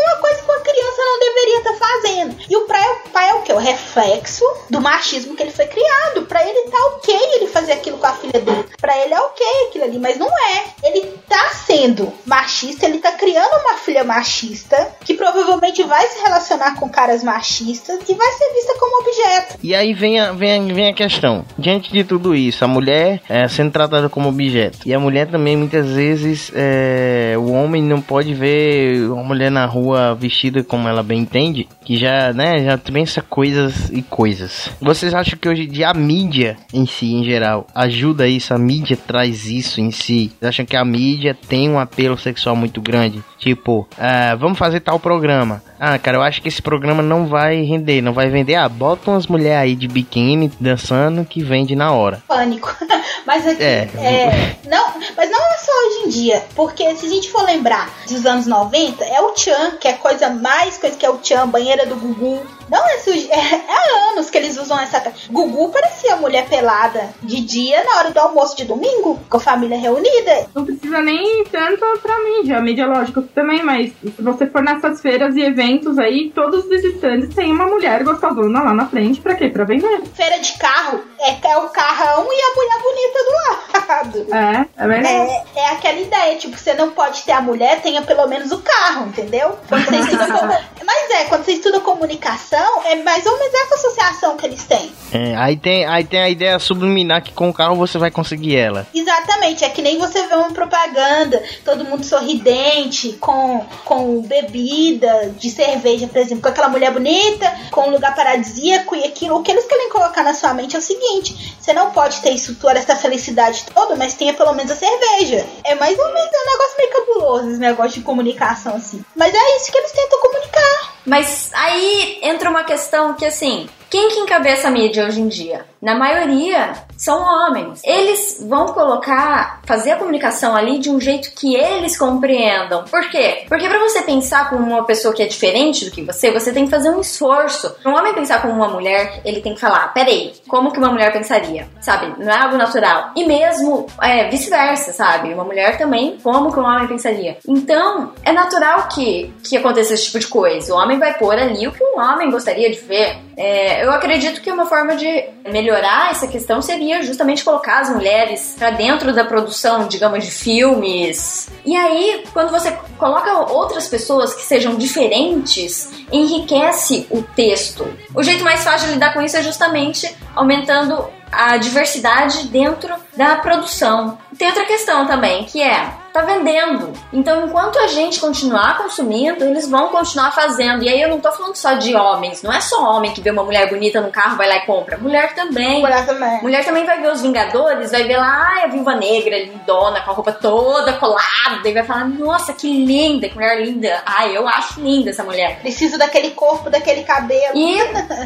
uma coisa que uma criança não deveria estar tá fazendo. E o pai, é o que? O reflexo do machismo que ele foi criado. Para ele tá ok ele fazer aquilo com a filha dele. Para ele é ok aquilo ali, mas não é. Ele tá sendo machista, ele tá criando uma filha machista que provavelmente vai se relacionar com caras machistas e vai ser vista como objeto. E aí vem a, vem a, vem a questão. Diante de tudo isso, a mulher é, sendo tratada como objeto. E a mulher também, muitas vezes, é, o homem não pode ver uma mulher na rua vestida como ela bem entende, que já, né, já pensa coisas e coisas. Vocês acham que hoje em dia a mídia em si, em geral, ajuda isso? A mídia traz isso em si? Vocês acham que a mídia tem um apelo sexual muito grande? Tipo, ah, vamos fazer tal programa. Ah, cara, eu acho que esse programa não vai render, não vai vender. Ah, bota umas mulheres aí de biquíni dançando que vende na hora. Pânico. mas aqui, é. é. não, mas não é só hoje em dia, porque se a gente for lembrar dos anos 90, é o Chan, que é coisa mais coisa que é o Chan, banheira do Gugu. Não é, é, é anos que eles usam essa. Gugu parecia mulher pelada de dia na hora do almoço de domingo, com a família reunida. Não precisa nem tanto pra mídia. A mídia, lógico, também, mas se você for nessas feiras e eventos aí, todos os stands tem uma mulher gostosona lá na frente. Pra quê? Pra vender. Feira de carro é, é o carrão e a mulher bonita do lado. É, é verdade. É, é aquela ideia, tipo, você não pode ter a mulher, tenha pelo menos o carro, entendeu? Quando você estuda, mas é, quando você estuda comunicação, é mais ou menos essa associação que eles têm. É, aí tem, aí tem a ideia subliminar que com o carro você vai conseguir ela. Exatamente, é que nem você vê uma propaganda, todo mundo sorridente, com, com bebida de cerveja, por exemplo, com aquela mulher bonita, com um lugar paradisíaco e aquilo. O que eles querem colocar na sua mente é o seguinte: você não pode ter isso toda, essa felicidade toda, mas tenha pelo menos a cerveja. É mais ou menos um negócio meio cabuloso, esse negócio de comunicação assim. Mas é isso que eles tentam comunicar. Mas aí entra uma questão que assim, quem que encabeça a mídia hoje em dia? Na maioria, são homens. Eles vão colocar, fazer a comunicação ali de um jeito que eles compreendam. Por quê? Porque para você pensar como uma pessoa que é diferente do que você, você tem que fazer um esforço. Um homem pensar como uma mulher, ele tem que falar: peraí, como que uma mulher pensaria? Sabe? Não é algo natural. E mesmo é, vice-versa, sabe? Uma mulher também, como que um homem pensaria? Então, é natural que, que aconteça esse tipo de coisa. O homem vai pôr ali o que um homem gostaria de ver. É, eu acredito que uma forma de melhorar essa questão seria justamente colocar as mulheres para dentro da produção, digamos, de filmes. E aí, quando você coloca outras pessoas que sejam diferentes, enriquece o texto. O jeito mais fácil de lidar com isso é justamente aumentando a diversidade dentro da produção. Tem outra questão também, que é tá vendendo. Então, enquanto a gente continuar consumindo, eles vão continuar fazendo. E aí eu não tô falando só de homens, não é só homem que vê uma mulher bonita no carro, vai lá e compra. Mulher também. Mulher também. Mulher também vai ver os Vingadores, vai ver lá ai, a Viúva Negra, lindona, com a roupa toda colada, e vai falar: "Nossa, que linda, que mulher linda". Ai, eu acho linda essa mulher. Preciso daquele corpo, daquele cabelo. E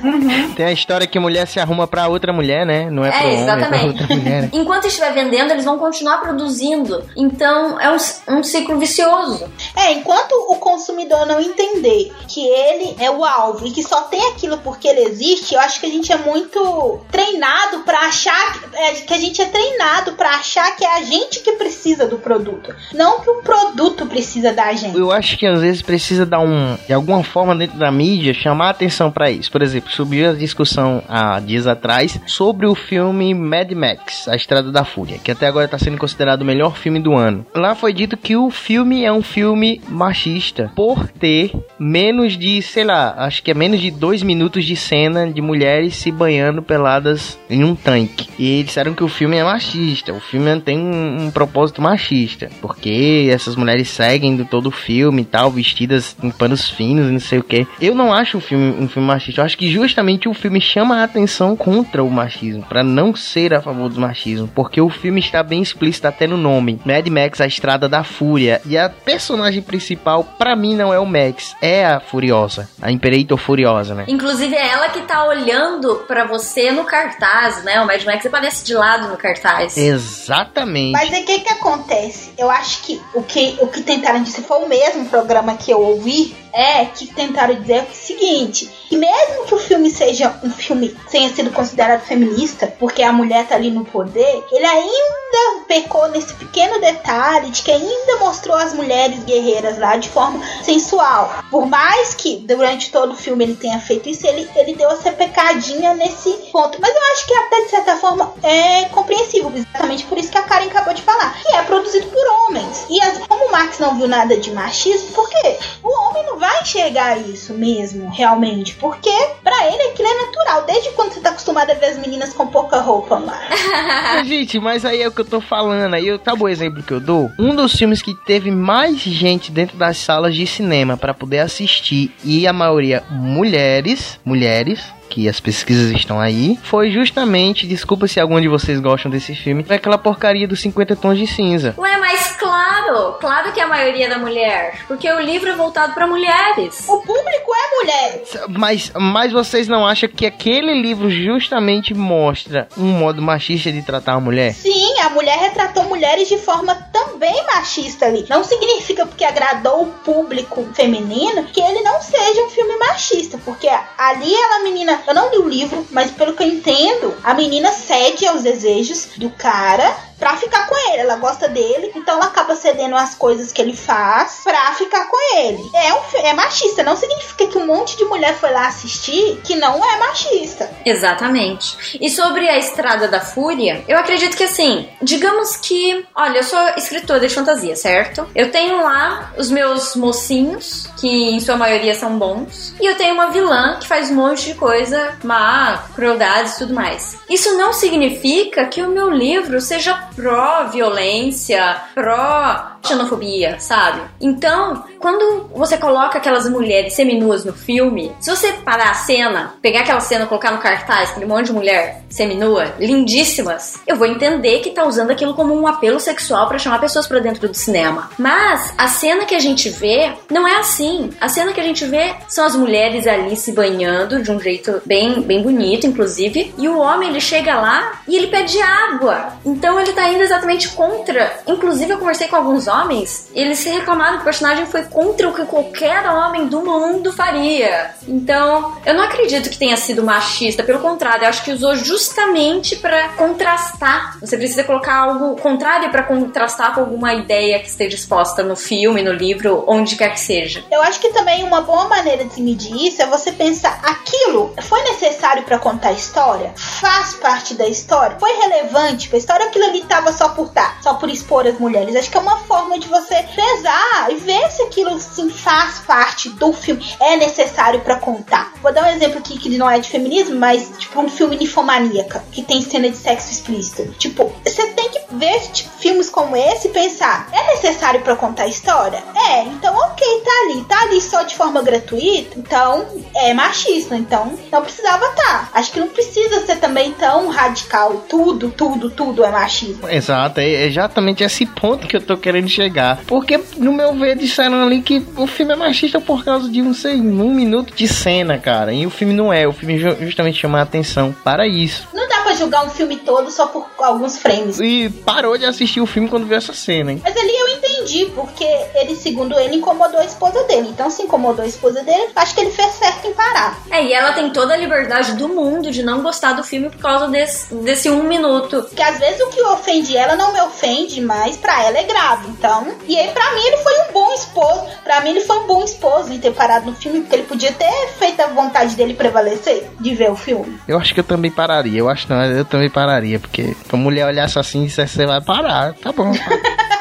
Tem a história que mulher se arruma pra outra mulher, né? Não é, É, homem, é pra exatamente. outra mulher. né? enquanto estiver vendendo, eles vão continuar produzindo. Então, é um, um ciclo vicioso. É, enquanto o consumidor não entender que ele é o alvo e que só tem aquilo porque ele existe, eu acho que a gente é muito treinado pra achar que, é, que a gente é treinado pra achar que é a gente que precisa do produto, não que o produto precisa da gente. Eu acho que às vezes precisa dar um, de alguma forma dentro da mídia, chamar a atenção pra isso. Por exemplo, subiu a discussão há dias atrás sobre o filme Mad Max, A Estrada da Fúria, que até agora está sendo considerado o melhor filme do ano. Lá foi dito que o filme é um filme machista por ter menos de, sei lá, acho que é menos de dois minutos de cena de mulheres se banhando peladas em um tanque. E disseram que o filme é machista, o filme tem um, um propósito machista, porque essas mulheres seguem do todo o filme e tal, vestidas em panos finos não sei o que. Eu não acho o filme um filme machista, eu acho que justamente o filme chama a atenção contra o machismo, para não ser a favor do machismo, porque o filme está bem explícito até no nome, Mad Max, Estrada da Fúria, e a personagem principal para mim não é o Max, é a Furiosa, a Imperator Furiosa, né? Inclusive, é ela que tá olhando pra você no cartaz, né? O Mad Max aparece de lado no cartaz. Exatamente. Mas aí o que que acontece? Eu acho que o que, o que tentaram dizer foi o mesmo programa que eu ouvi, é que tentaram dizer o seguinte, que mesmo que o filme seja um filme que tenha sido considerado feminista, porque a mulher tá ali no poder, ele ainda pecou nesse pequeno detalhe de que ainda mostrou as mulheres guerreiras lá de forma sensual. Por mais que durante todo o filme ele tenha feito isso, ele, ele deu essa pecadinha nesse ponto. Mas eu acho que até de certa forma é compreensível, exatamente por isso que a Karen acabou de falar, que é produzido por homens. E as- como o Marx não viu nada de machismo, por quê? O homem não vai enxergar isso mesmo, realmente, porque pra ele aquilo é natural. Desde quando você tá acostumado a ver as meninas com pouca roupa. Mas, Gente, mas aí é o que eu tô falando. Aí eu, bom o exemplo que eu dou. Um dos filmes que teve mais gente dentro das salas de cinema pra poder assistir e a maioria mulheres, mulheres, que as pesquisas estão aí, foi justamente, desculpa se algum de vocês gostam desse filme, foi aquela porcaria dos 50 tons de cinza. Ué, mas claro, claro que é a maioria da mulher. Porque o livro é voltado pra mulheres. O público é mulher. Mas, mas vocês não acham que aquele livro justamente mostra um modo machista de tratar a mulher? Sim, a mulher retratou mulheres de forma também machista ali. Não significa porque agradou o público feminino que ele não seja um filme machista, porque ali ela menina, eu não li o livro, mas pelo que eu entendo, a menina cede aos desejos do cara pra ficar com ele. Ela gosta dele, então ela acaba cedendo as coisas que ele faz pra ficar com ele. É um é machista, não significa que um monte de mulher foi lá assistir que não é machista. Exatamente. E sobre a Estrada da Fúria, eu acredito que assim, digamos que, olha, eu sou escritora de fantasia, certo? Eu tenho lá os meus mocinhos, que em sua maioria são bons, e eu tenho uma vilã que faz um monte de coisa má, crueldades e tudo mais. Isso não significa que o meu livro seja pró-violência, pró xenofobia, sabe? Então, quando você coloca aquelas mulheres seminuas no filme, se você parar a cena, pegar aquela cena colocar no cartaz, aquele monte de mulher seminua, lindíssimas, eu vou entender que tá usando aquilo como um apelo sexual para chamar pessoas para dentro do cinema. Mas a cena que a gente vê não é assim. A cena que a gente vê são as mulheres ali se banhando de um jeito bem, bem bonito, inclusive, e o homem ele chega lá e ele pede água. Então ele tá indo exatamente contra. Inclusive eu conversei com alguns homens, eles se reclamaram que o personagem foi contra o que qualquer homem do mundo faria. Então, eu não acredito que tenha sido machista, pelo contrário, eu acho que usou justamente para contrastar. Você precisa colocar algo contrário para contrastar com alguma ideia que esteja exposta no filme, no livro, onde quer que seja. Eu acho que também uma boa maneira de medir isso é você pensar aquilo foi necessário para contar a história? Faz parte da história? Foi relevante pra história? Aquilo ali tava só por tá, só por expor as mulheres. Acho que é uma forma de você pesar e ver se aquilo sim faz parte do filme, é necessário para contar. Vou dar um exemplo aqui que não é de feminismo, mas tipo um filme Nifomaníaca, que tem cena de sexo explícito. Tipo, você tem que ver tipo, filmes como esse e pensar, é necessário para contar a história? É, então ok, tá ali, tá ali só de forma gratuita, então é machismo, então não precisava estar. Tá. Acho que não precisa ser também tão radical, tudo, tudo, tudo é machismo. Exato, é exatamente esse ponto que eu tô querendo chegar. Porque, no meu ver, disseram ali que o filme é machista por causa de um, sei, um minuto de cena, cara. E o filme não é, o filme justamente chama a atenção para isso. Não dá pra julgar um filme todo só por alguns frames. E parou de assistir o filme quando viu essa cena, hein? Mas ali eu entendi, porque ele, segundo ele, incomodou a esposa dele. Então, se incomodou a esposa dele, acho que ele fez certo em parar. É, e ela tem toda a liberdade do mundo de não gostar do filme por causa desse, desse um minuto. Que às vezes o que ofende ela não me ofende, mas pra ela é grave. Então, e aí pra mim ele foi um bom esposo. Pra mim ele foi um bom esposo em ter parado no filme, porque ele podia ter feito a vontade dele prevalecer de ver o filme. Eu acho que eu também pararia. Eu acho não, eu também pararia, porque a mulher olhasse assim e dissesse, você vai parar. Tá bom.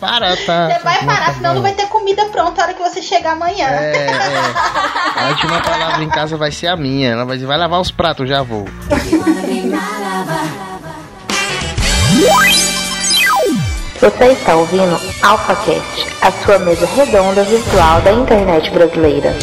para, tá. Você vai parar, tá senão não vai ter comida pronta a hora que você chegar amanhã. É, é. A última palavra em casa vai ser a minha. Ela vai dizer, vai lavar os pratos, já vou. Você está ouvindo AlphaCast, a sua mesa redonda virtual da internet brasileira.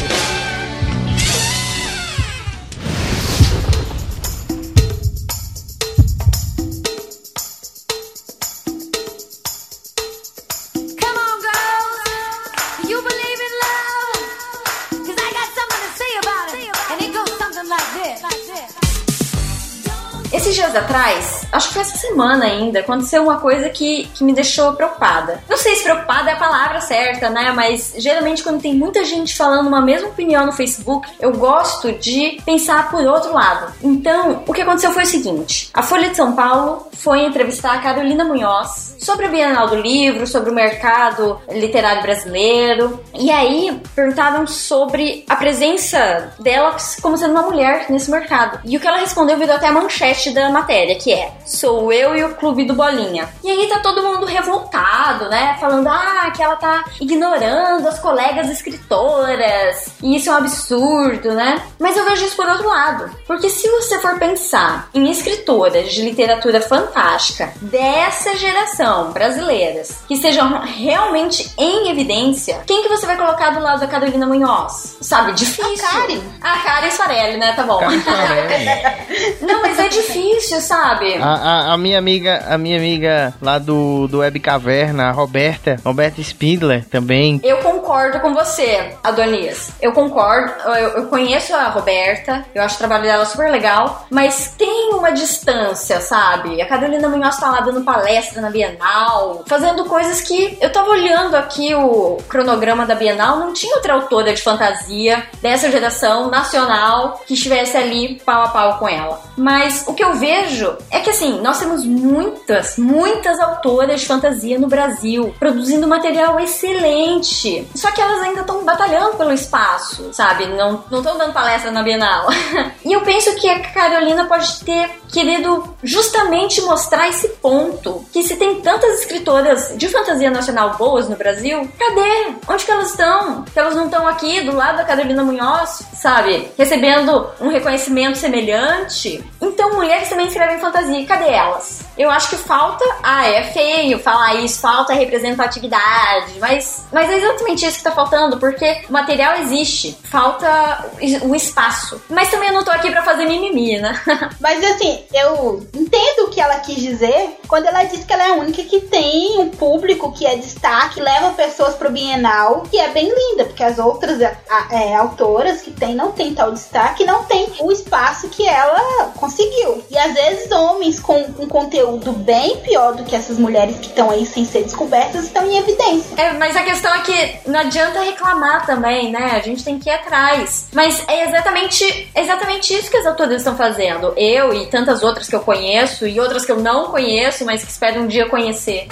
Acho que foi essa semana ainda, aconteceu uma coisa que, que me deixou preocupada. Não sei se preocupada é a palavra certa, né? Mas geralmente quando tem muita gente falando uma mesma opinião no Facebook, eu gosto de pensar por outro lado. Então, o que aconteceu foi o seguinte: a Folha de São Paulo foi entrevistar a Carolina Munhoz sobre a Bienal do Livro, sobre o mercado literário brasileiro. E aí perguntaram sobre a presença dela como sendo uma mulher nesse mercado. E o que ela respondeu virou até a manchete da matéria, que é: Sou eu e o Clube do Bolinha. E aí tá todo mundo revoltado, né? Falando ah, que ela tá ignorando as colegas escritoras. E isso é um absurdo, né? Mas eu vejo isso por outro lado. Porque se você for pensar em escritoras de literatura fantástica dessa geração brasileiras que estejam realmente em evidência, quem que você vai colocar do lado da Carolina Munhoz? Sabe, difícil. A Karen. A Karen Farelli, né? Tá bom. Não, mas é difícil, sabe? A, a, a, minha amiga, a minha amiga lá do, do Web Caverna, a Roberta, Roberta Spindler também. Eu concordo com você, Adonis. Eu concordo, eu, eu conheço a Roberta, eu acho o trabalho dela super legal, mas tem uma distância, sabe? A Carolina Munhoz tá lá dando palestra na Bienal, fazendo coisas que eu tava olhando aqui o cronograma da Bienal, não tinha outra autora de fantasia dessa geração nacional que estivesse ali pau a pau com ela. Mas o que eu vejo é que assim, nós temos muitas, muitas autoras de fantasia no Brasil, produzindo material excelente. Só que elas ainda estão batalhando pelo espaço, sabe? Não estão dando palestra na Bienal. e eu penso que a Carolina pode ter querido justamente mostrar esse ponto. Que se tem tantas escritoras de fantasia nacional boas no Brasil, cadê? Onde que elas estão? Que elas não estão aqui do lado da Carolina Munhoz, sabe? Recebendo um reconhecimento semelhante. Então, mulheres também escrevem fantasia. Cadê elas? Eu acho que falta. Ah, é feio falar isso, falta representatividade. Mas, mas é exatamente isso que tá faltando, porque o material existe, falta o espaço. Mas também eu não tô aqui pra fazer mimimi, né? Mas assim, eu entendo o que ela quis dizer quando ela disse que ela é a única que tem um público que é destaque, leva pessoas pro Bienal, que é bem linda, porque as outras é, é, autoras que tem não tem tal destaque, não tem o espaço que ela conseguiu. E às vezes homens com um conteúdo bem pior do que essas mulheres que estão aí sem ser descobertas estão em evidência. É, mas a questão é que não adianta reclamar também, né? A gente tem que atrás. Mas é exatamente, exatamente isso que as autoras estão fazendo. Eu e tantas outras que eu conheço e outras que eu não conheço, mas que espero um dia conhecer.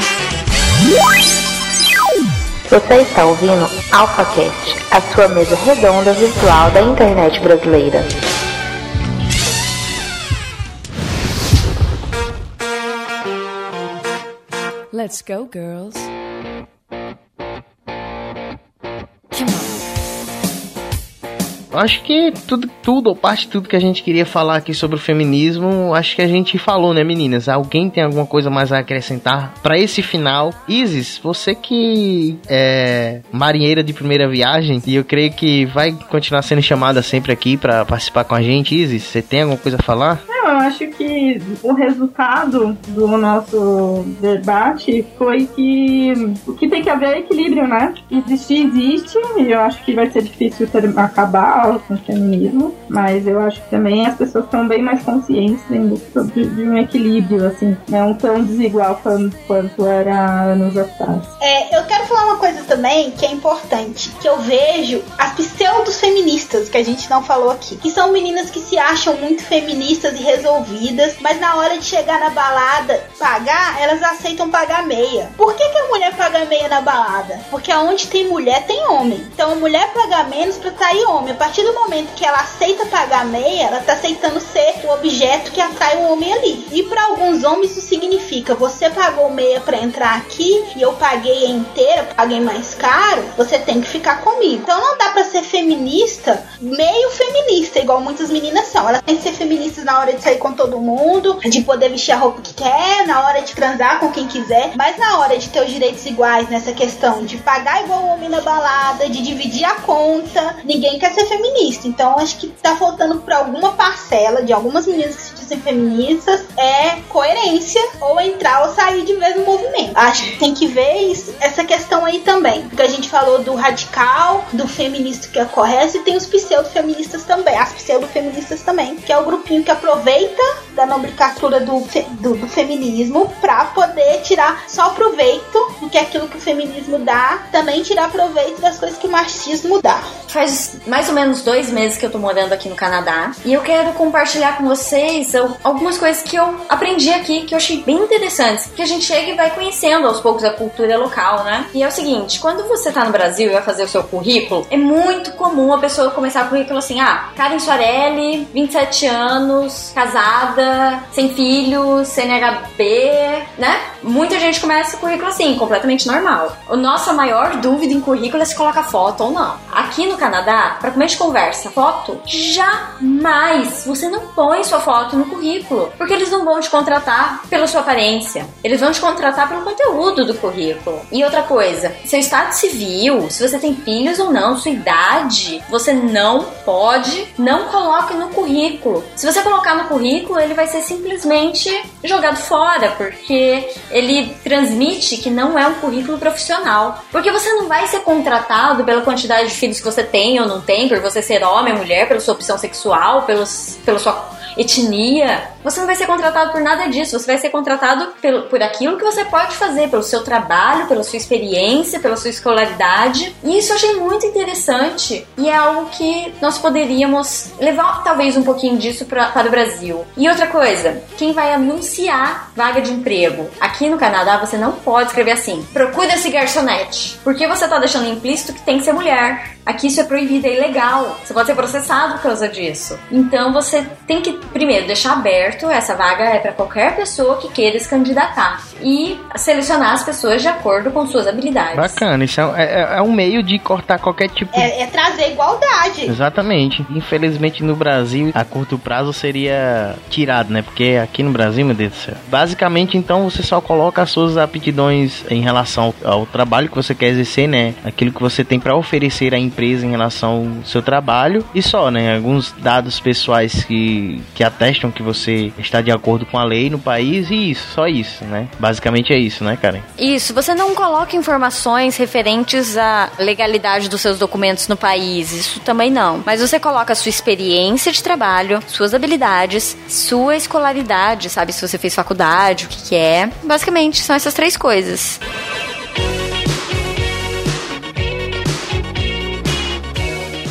Você está ouvindo AlphaCast, a sua mesa redonda virtual da internet brasileira. Let's go, girls. Acho que tudo, tudo, ou parte de tudo que a gente queria falar aqui sobre o feminismo, acho que a gente falou, né, meninas? Alguém tem alguma coisa mais a acrescentar para esse final? Isis, você que é marinheira de primeira viagem, e eu creio que vai continuar sendo chamada sempre aqui para participar com a gente, Isis, você tem alguma coisa a falar? Não, eu acho que o resultado do nosso debate foi que o que tem que haver é equilíbrio, né? Existir, existe, e eu acho que vai ser difícil ter, acabar com o feminismo, mas eu acho que também as pessoas estão bem mais conscientes em busca de, de um equilíbrio, assim, não tão desigual quanto, quanto era anos atrás. É, eu quero falar uma coisa também que é importante, que eu vejo as pseudos feministas que a gente não falou aqui, que são meninas que se acham muito feministas e resolvidas, mas na hora de chegar na balada, pagar, elas aceitam pagar meia. Por que, que a mulher paga meia na balada? Porque onde tem mulher tem homem. Então a mulher paga menos pra trair homem. A partir do momento que ela aceita pagar meia, ela tá aceitando ser o objeto que atrai o homem ali. E para alguns homens isso significa você pagou meia para entrar aqui e eu paguei a inteira, paguei mais caro, você tem que ficar comigo. Então não dá para ser feminista, meio feminista, igual muitas meninas são. Elas têm que ser feministas na hora de sair com todo mundo, de poder vestir a roupa que quer, na hora de transar com quem quiser, mas na hora de ter os direitos iguais nessa questão de pagar igual o homem na balada, de dividir a conta, ninguém quer ser feminista. Então acho que tá faltando para alguma parcela de algumas meninas que se dizem feministas é coerência ou entrar ou sair de vez no movimento. Acho que tem que ver isso, essa questão aí também, porque a gente falou do radical, do feminista que correto e tem os pseudo-feministas também, as pseudo-feministas também, que é o grupinho que aproveita da nomenclatura do, fe, do, do, feminismo pra poder tirar só proveito do que é aquilo que o feminismo dá, também tirar proveito das coisas que o machismo dá. Faz mais ou menos dois meses que eu tô morando aqui no Canadá e eu quero compartilhar com vocês algumas coisas que eu aprendi aqui que eu achei bem interessantes, que a gente chega e vai conhecendo aos poucos a cultura local, né? E é o seguinte, quando você tá no Brasil e vai fazer o seu currículo, é muito comum a pessoa começar o currículo assim, ah, Karen Soarelli, 27 anos, casada, sem filhos, CNHB, né? Muita gente começa o currículo assim, completamente normal. A nossa maior dúvida em currículo é se coloca foto ou não. Aqui no Canadá, para começo de conversa, foto, jamais você não põe sua foto no currículo, porque eles não vão te contratar pela sua aparência, eles vão te contratar pelo conteúdo do currículo. E outra coisa, seu estado civil, se você tem filhos ou não, sua idade, você não pode, não coloque no currículo. Se você colocar no currículo, ele vai ser simplesmente jogado fora, porque ele transmite que não é um currículo profissional. Porque você não vai ser contratado pela quantidade de filhos que você tem ou não tem, por você ser homem ou mulher, pela sua opção sexual, pelos, pela sua etnia, você não vai ser contratado por nada disso. Você vai ser contratado pelo, por aquilo que você pode fazer, pelo seu trabalho, pela sua experiência, pela sua escolaridade. E isso eu achei muito interessante e é algo que nós poderíamos levar talvez um pouquinho disso pra, para o Brasil. E outra coisa, quem vai anunciar vaga de emprego aqui no Canadá, você não pode escrever assim: procura-se garçonete, porque você está deixando implícito que tem que ser mulher. Aqui isso é proibido, é ilegal. Você pode ser processado por causa disso. Então você tem que primeiro, deixar aberto, essa vaga é para qualquer pessoa que queira se candidatar. E selecionar as pessoas de acordo com suas habilidades. Bacana, isso é, é, é um meio de cortar qualquer tipo É, é trazer igualdade. Exatamente. Infelizmente no Brasil, a curto prazo seria tirado, né? Porque aqui no Brasil, meu Deus do céu. Basicamente, então, você só coloca as suas aptidões em relação ao, ao trabalho que você quer exercer, né? Aquilo que você tem para oferecer à empresa em relação ao seu trabalho e só, né? Alguns dados pessoais que, que atestam que você está de acordo com a lei no país e isso, só isso, né? Basicamente é isso, né, Karen? Isso, você não coloca informações referentes à legalidade dos seus documentos no país, isso também não. Mas você coloca a sua experiência de trabalho, suas habilidades, sua escolaridade, sabe? Se você fez faculdade, o que, que é. Basicamente, são essas três coisas.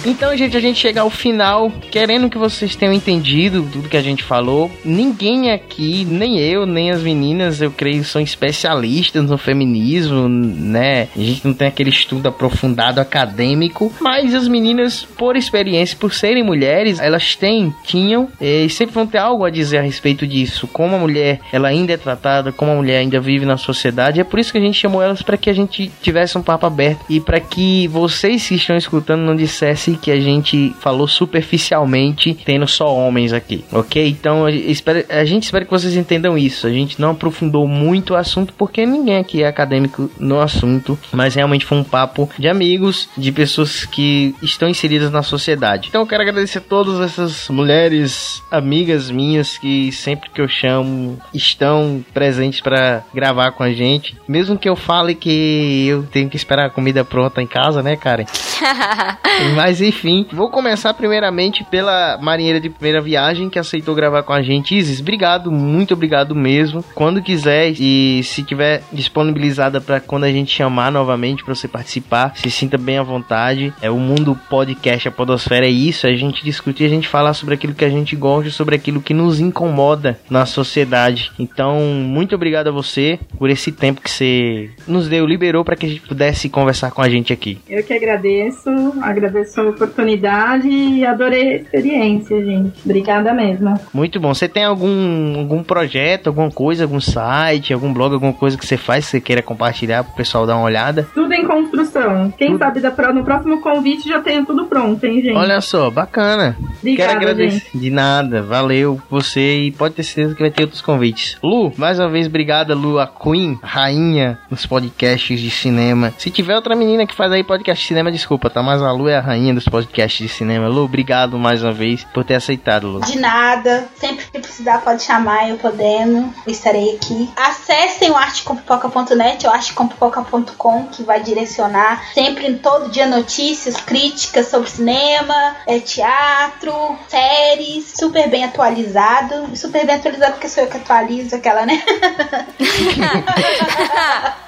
Então, gente, a gente chega ao final, querendo que vocês tenham entendido tudo que a gente falou. Ninguém aqui, nem eu, nem as meninas, eu creio, são especialistas no feminismo, né? A gente não tem aquele estudo aprofundado acadêmico, mas as meninas, por experiência, por serem mulheres, elas têm, tinham e sempre vão ter algo a dizer a respeito disso. Como a mulher, ela ainda é tratada, como a mulher ainda vive na sociedade. É por isso que a gente chamou elas para que a gente tivesse um papo aberto e para que vocês que estão escutando não dissessem que a gente falou superficialmente, tendo só homens aqui, ok? Então a, espero, a gente espera que vocês entendam isso. A gente não aprofundou muito o assunto porque ninguém aqui é acadêmico no assunto, mas realmente foi um papo de amigos, de pessoas que estão inseridas na sociedade. Então eu quero agradecer a todas essas mulheres, amigas minhas que sempre que eu chamo estão presentes para gravar com a gente, mesmo que eu fale que eu tenho que esperar a comida pronta em casa, né, Karen? Mas enfim, vou começar primeiramente pela marinheira de primeira viagem que aceitou gravar com a gente. Isis, obrigado, muito obrigado mesmo. Quando quiser e se tiver disponibilizada para quando a gente chamar novamente para você participar, se sinta bem à vontade. É o mundo podcast, a podosfera é isso, a gente discutir, a gente falar sobre aquilo que a gente gosta, sobre aquilo que nos incomoda na sociedade. Então, muito obrigado a você por esse tempo que você nos deu, liberou para que a gente pudesse conversar com a gente aqui. Eu que agradeço, agradeço oportunidade e adorei a experiência, gente. Obrigada mesmo. Muito bom. Você tem algum, algum projeto, alguma coisa, algum site, algum blog, alguma coisa que você faz que você queira compartilhar pro pessoal dar uma olhada? Tudo em construção. Quem Tudo. sabe da, no próximo convite já tenho tudo pronto, hein, gente? Olha só, bacana. Obrigada, Quero agradecer. gente. De nada, valeu você e pode ter certeza que vai ter outros convites. Lu, mais uma vez, obrigada, Lu, a Queen, rainha dos podcasts de cinema. Se tiver outra menina que faz aí podcast de cinema, desculpa, tá? Mas a Lu é a rainha dos podcasts de cinema. Lu, obrigado mais uma vez por ter aceitado, Lu. De nada. Sempre que precisar, pode chamar, eu podendo. Eu estarei aqui. Acessem o artecompipoca.net ou artecompipoca.com, que vai direcionar sempre em todo dia notícias, críticas sobre cinema, é, teatro, séries. Super bem atualizado. Super bem atualizado porque sou eu que atualizo aquela, né?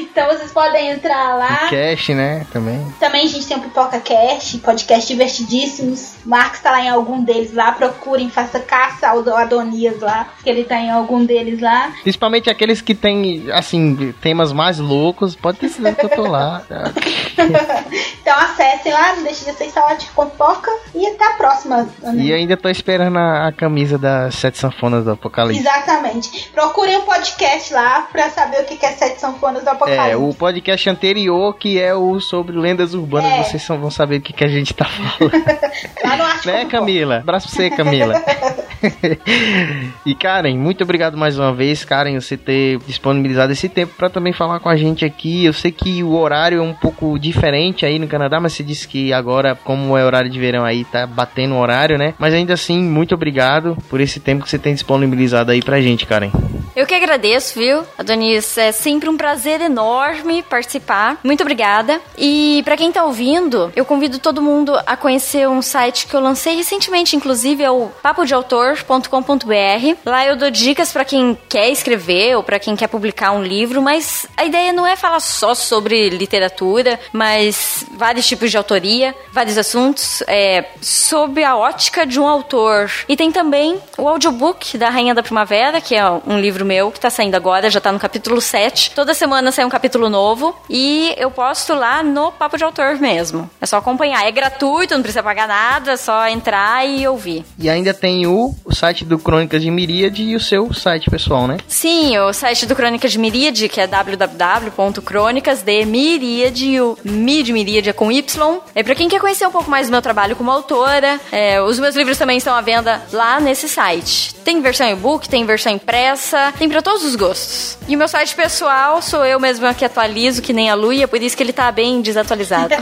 então vocês podem entrar lá. Cast, né? Também. Também a gente tem o Pipoca Cast, podcast divertidíssimos. Marcos tá lá em algum deles lá. Procurem, faça caça ao Adonias lá, que ele tá em algum deles lá. Principalmente aqueles que tem, assim, temas mais loucos. Pode ter certeza que eu tô lá. então acessem lá, não deixem de acessar o Arte com Pipoca. E até a próxima. Ana. E ainda tô esperando a, a camisa das sete sanfonas do Apocalipse. Exatamente. Procurem o podcast lá pra saber o que é Sete Sanfonas do Apocalipse. É, o podcast anterior, que é o sobre lendas urbanas, É. vocês vão saber o que, que a gente tá falando. Lá no Arte né, Camila? Abraço pra você, Camila. e Karen, muito obrigado mais uma vez, Karen, você ter disponibilizado esse tempo pra também falar com a gente aqui. Eu sei que o horário é um pouco diferente aí no Canadá, mas você disse que agora, como é horário de verão aí, tá batendo o horário, né? Mas ainda assim, muito obrigado por esse tempo que você tem disponibilizado aí pra gente, Karen. Eu que agradeço, viu, Adonis? É sempre um prazer enorme participar. Muito obrigada. E pra quem tá ouvindo, eu convido todo mundo a conhecer um site que eu lancei recentemente, inclusive, é o Papo de Autor, papautor.com.br. Lá eu dou dicas para quem quer escrever ou para quem quer publicar um livro, mas a ideia não é falar só sobre literatura, mas vários tipos de autoria, vários assuntos, é, sob a ótica de um autor. E tem também o audiobook da Rainha da Primavera, que é um livro meu que tá saindo agora, já tá no capítulo 7. Toda semana sai um capítulo novo e eu posto lá no Papo de Autor mesmo. É só acompanhar. É gratuito, não precisa pagar nada, é só entrar e ouvir. E ainda tem o, o site do Crônicas de Miríade e o seu site pessoal, né? Sim, o site do Crônicas de Miríade, que é www.crônicasdemiríade, o Mi de Miríade é com Y. É pra quem quer conhecer um pouco mais do meu trabalho como autora. É, os meus livros também estão à venda lá nesse site. Tem versão e-book, tem versão impressa, tem pra todos os gostos. E o meu site pessoal sou eu mesma que atualizo, que nem a Lu, e é por isso que ele tá bem desatualizado.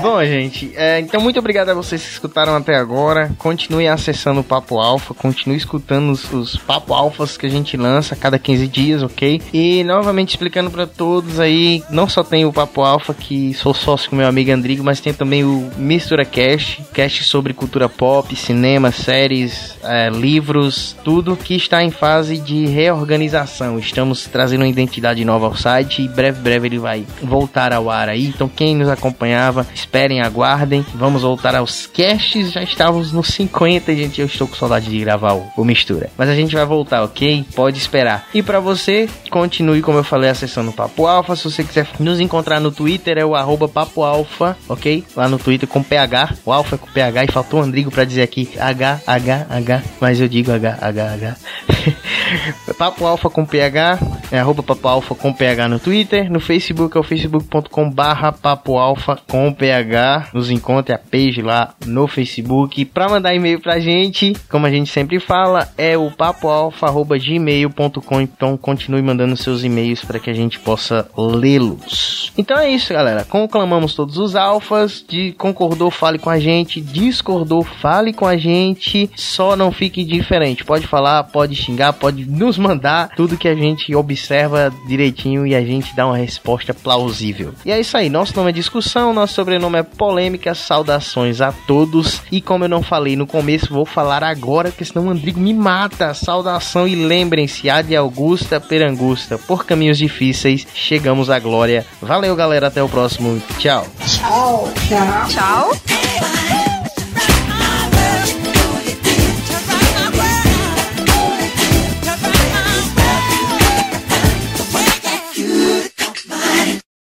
Bom, gente, é, então muito obrigado a vocês que escutaram até agora. Continue acessando o Papo Alfa, continue escutando os, os Papo Alfas que a gente lança a cada 15 dias, ok? E novamente explicando para todos aí, não só tem o Papo Alfa, que sou sócio com meu amigo Andrigo, mas tem também o Mistura Cast, cast sobre cultura pop, cinema, séries, é, livros, tudo que está em fase de reorganização. Estamos trazendo uma identidade nova ao site e breve, breve ele vai voltar ao ar aí. Então quem nos acompanhava, esperem, aguardem. Vamos voltar aos casts. Já estávamos nos 50, gente. Eu estou com saudade de gravar o, o Mistura. Mas a gente vai voltar, ok? Pode esperar. E para você, continue, como eu falei, acessando o Papo Alfa. Se você quiser nos encontrar no Twitter, é o arroba Papo Alfa, ok? Lá no Twitter com PH. O Alfa é com PH. E faltou o Andrigo para dizer aqui H, H, H. Mas eu digo H, H, H. Papo Alfa com PH, é arroba Papo Alfa com PH no Twitter, no Facebook é o facebook.com barra Papo Alfa com PH, nos encontre a page lá no Facebook. Para mandar e-mail pra gente, como a gente sempre fala, é o papoalfa.gmail.com, então continue mandando seus e-mails para que a gente possa lê-los. Então é isso, galera. Conclamamos todos os alfas, de concordou, fale com a gente, discordou, fale com a gente, só não fique diferente. Pode falar, pode xingar, pode nos mandar tudo que a gente observa direitinho e a gente dá uma resposta plausível. E é isso aí, nosso nome é discussão, nosso sobrenome é polêmica, saudações a todos. E como eu não falei no começo, vou falar agora, porque senão o Andrigo me mata. Saudação e lembrem-se, a de Augusta Perangusta, por caminhos difíceis, chegamos à glória. Valeu, galera, até o próximo. Tchau. Tchau. Tchau. Tchau.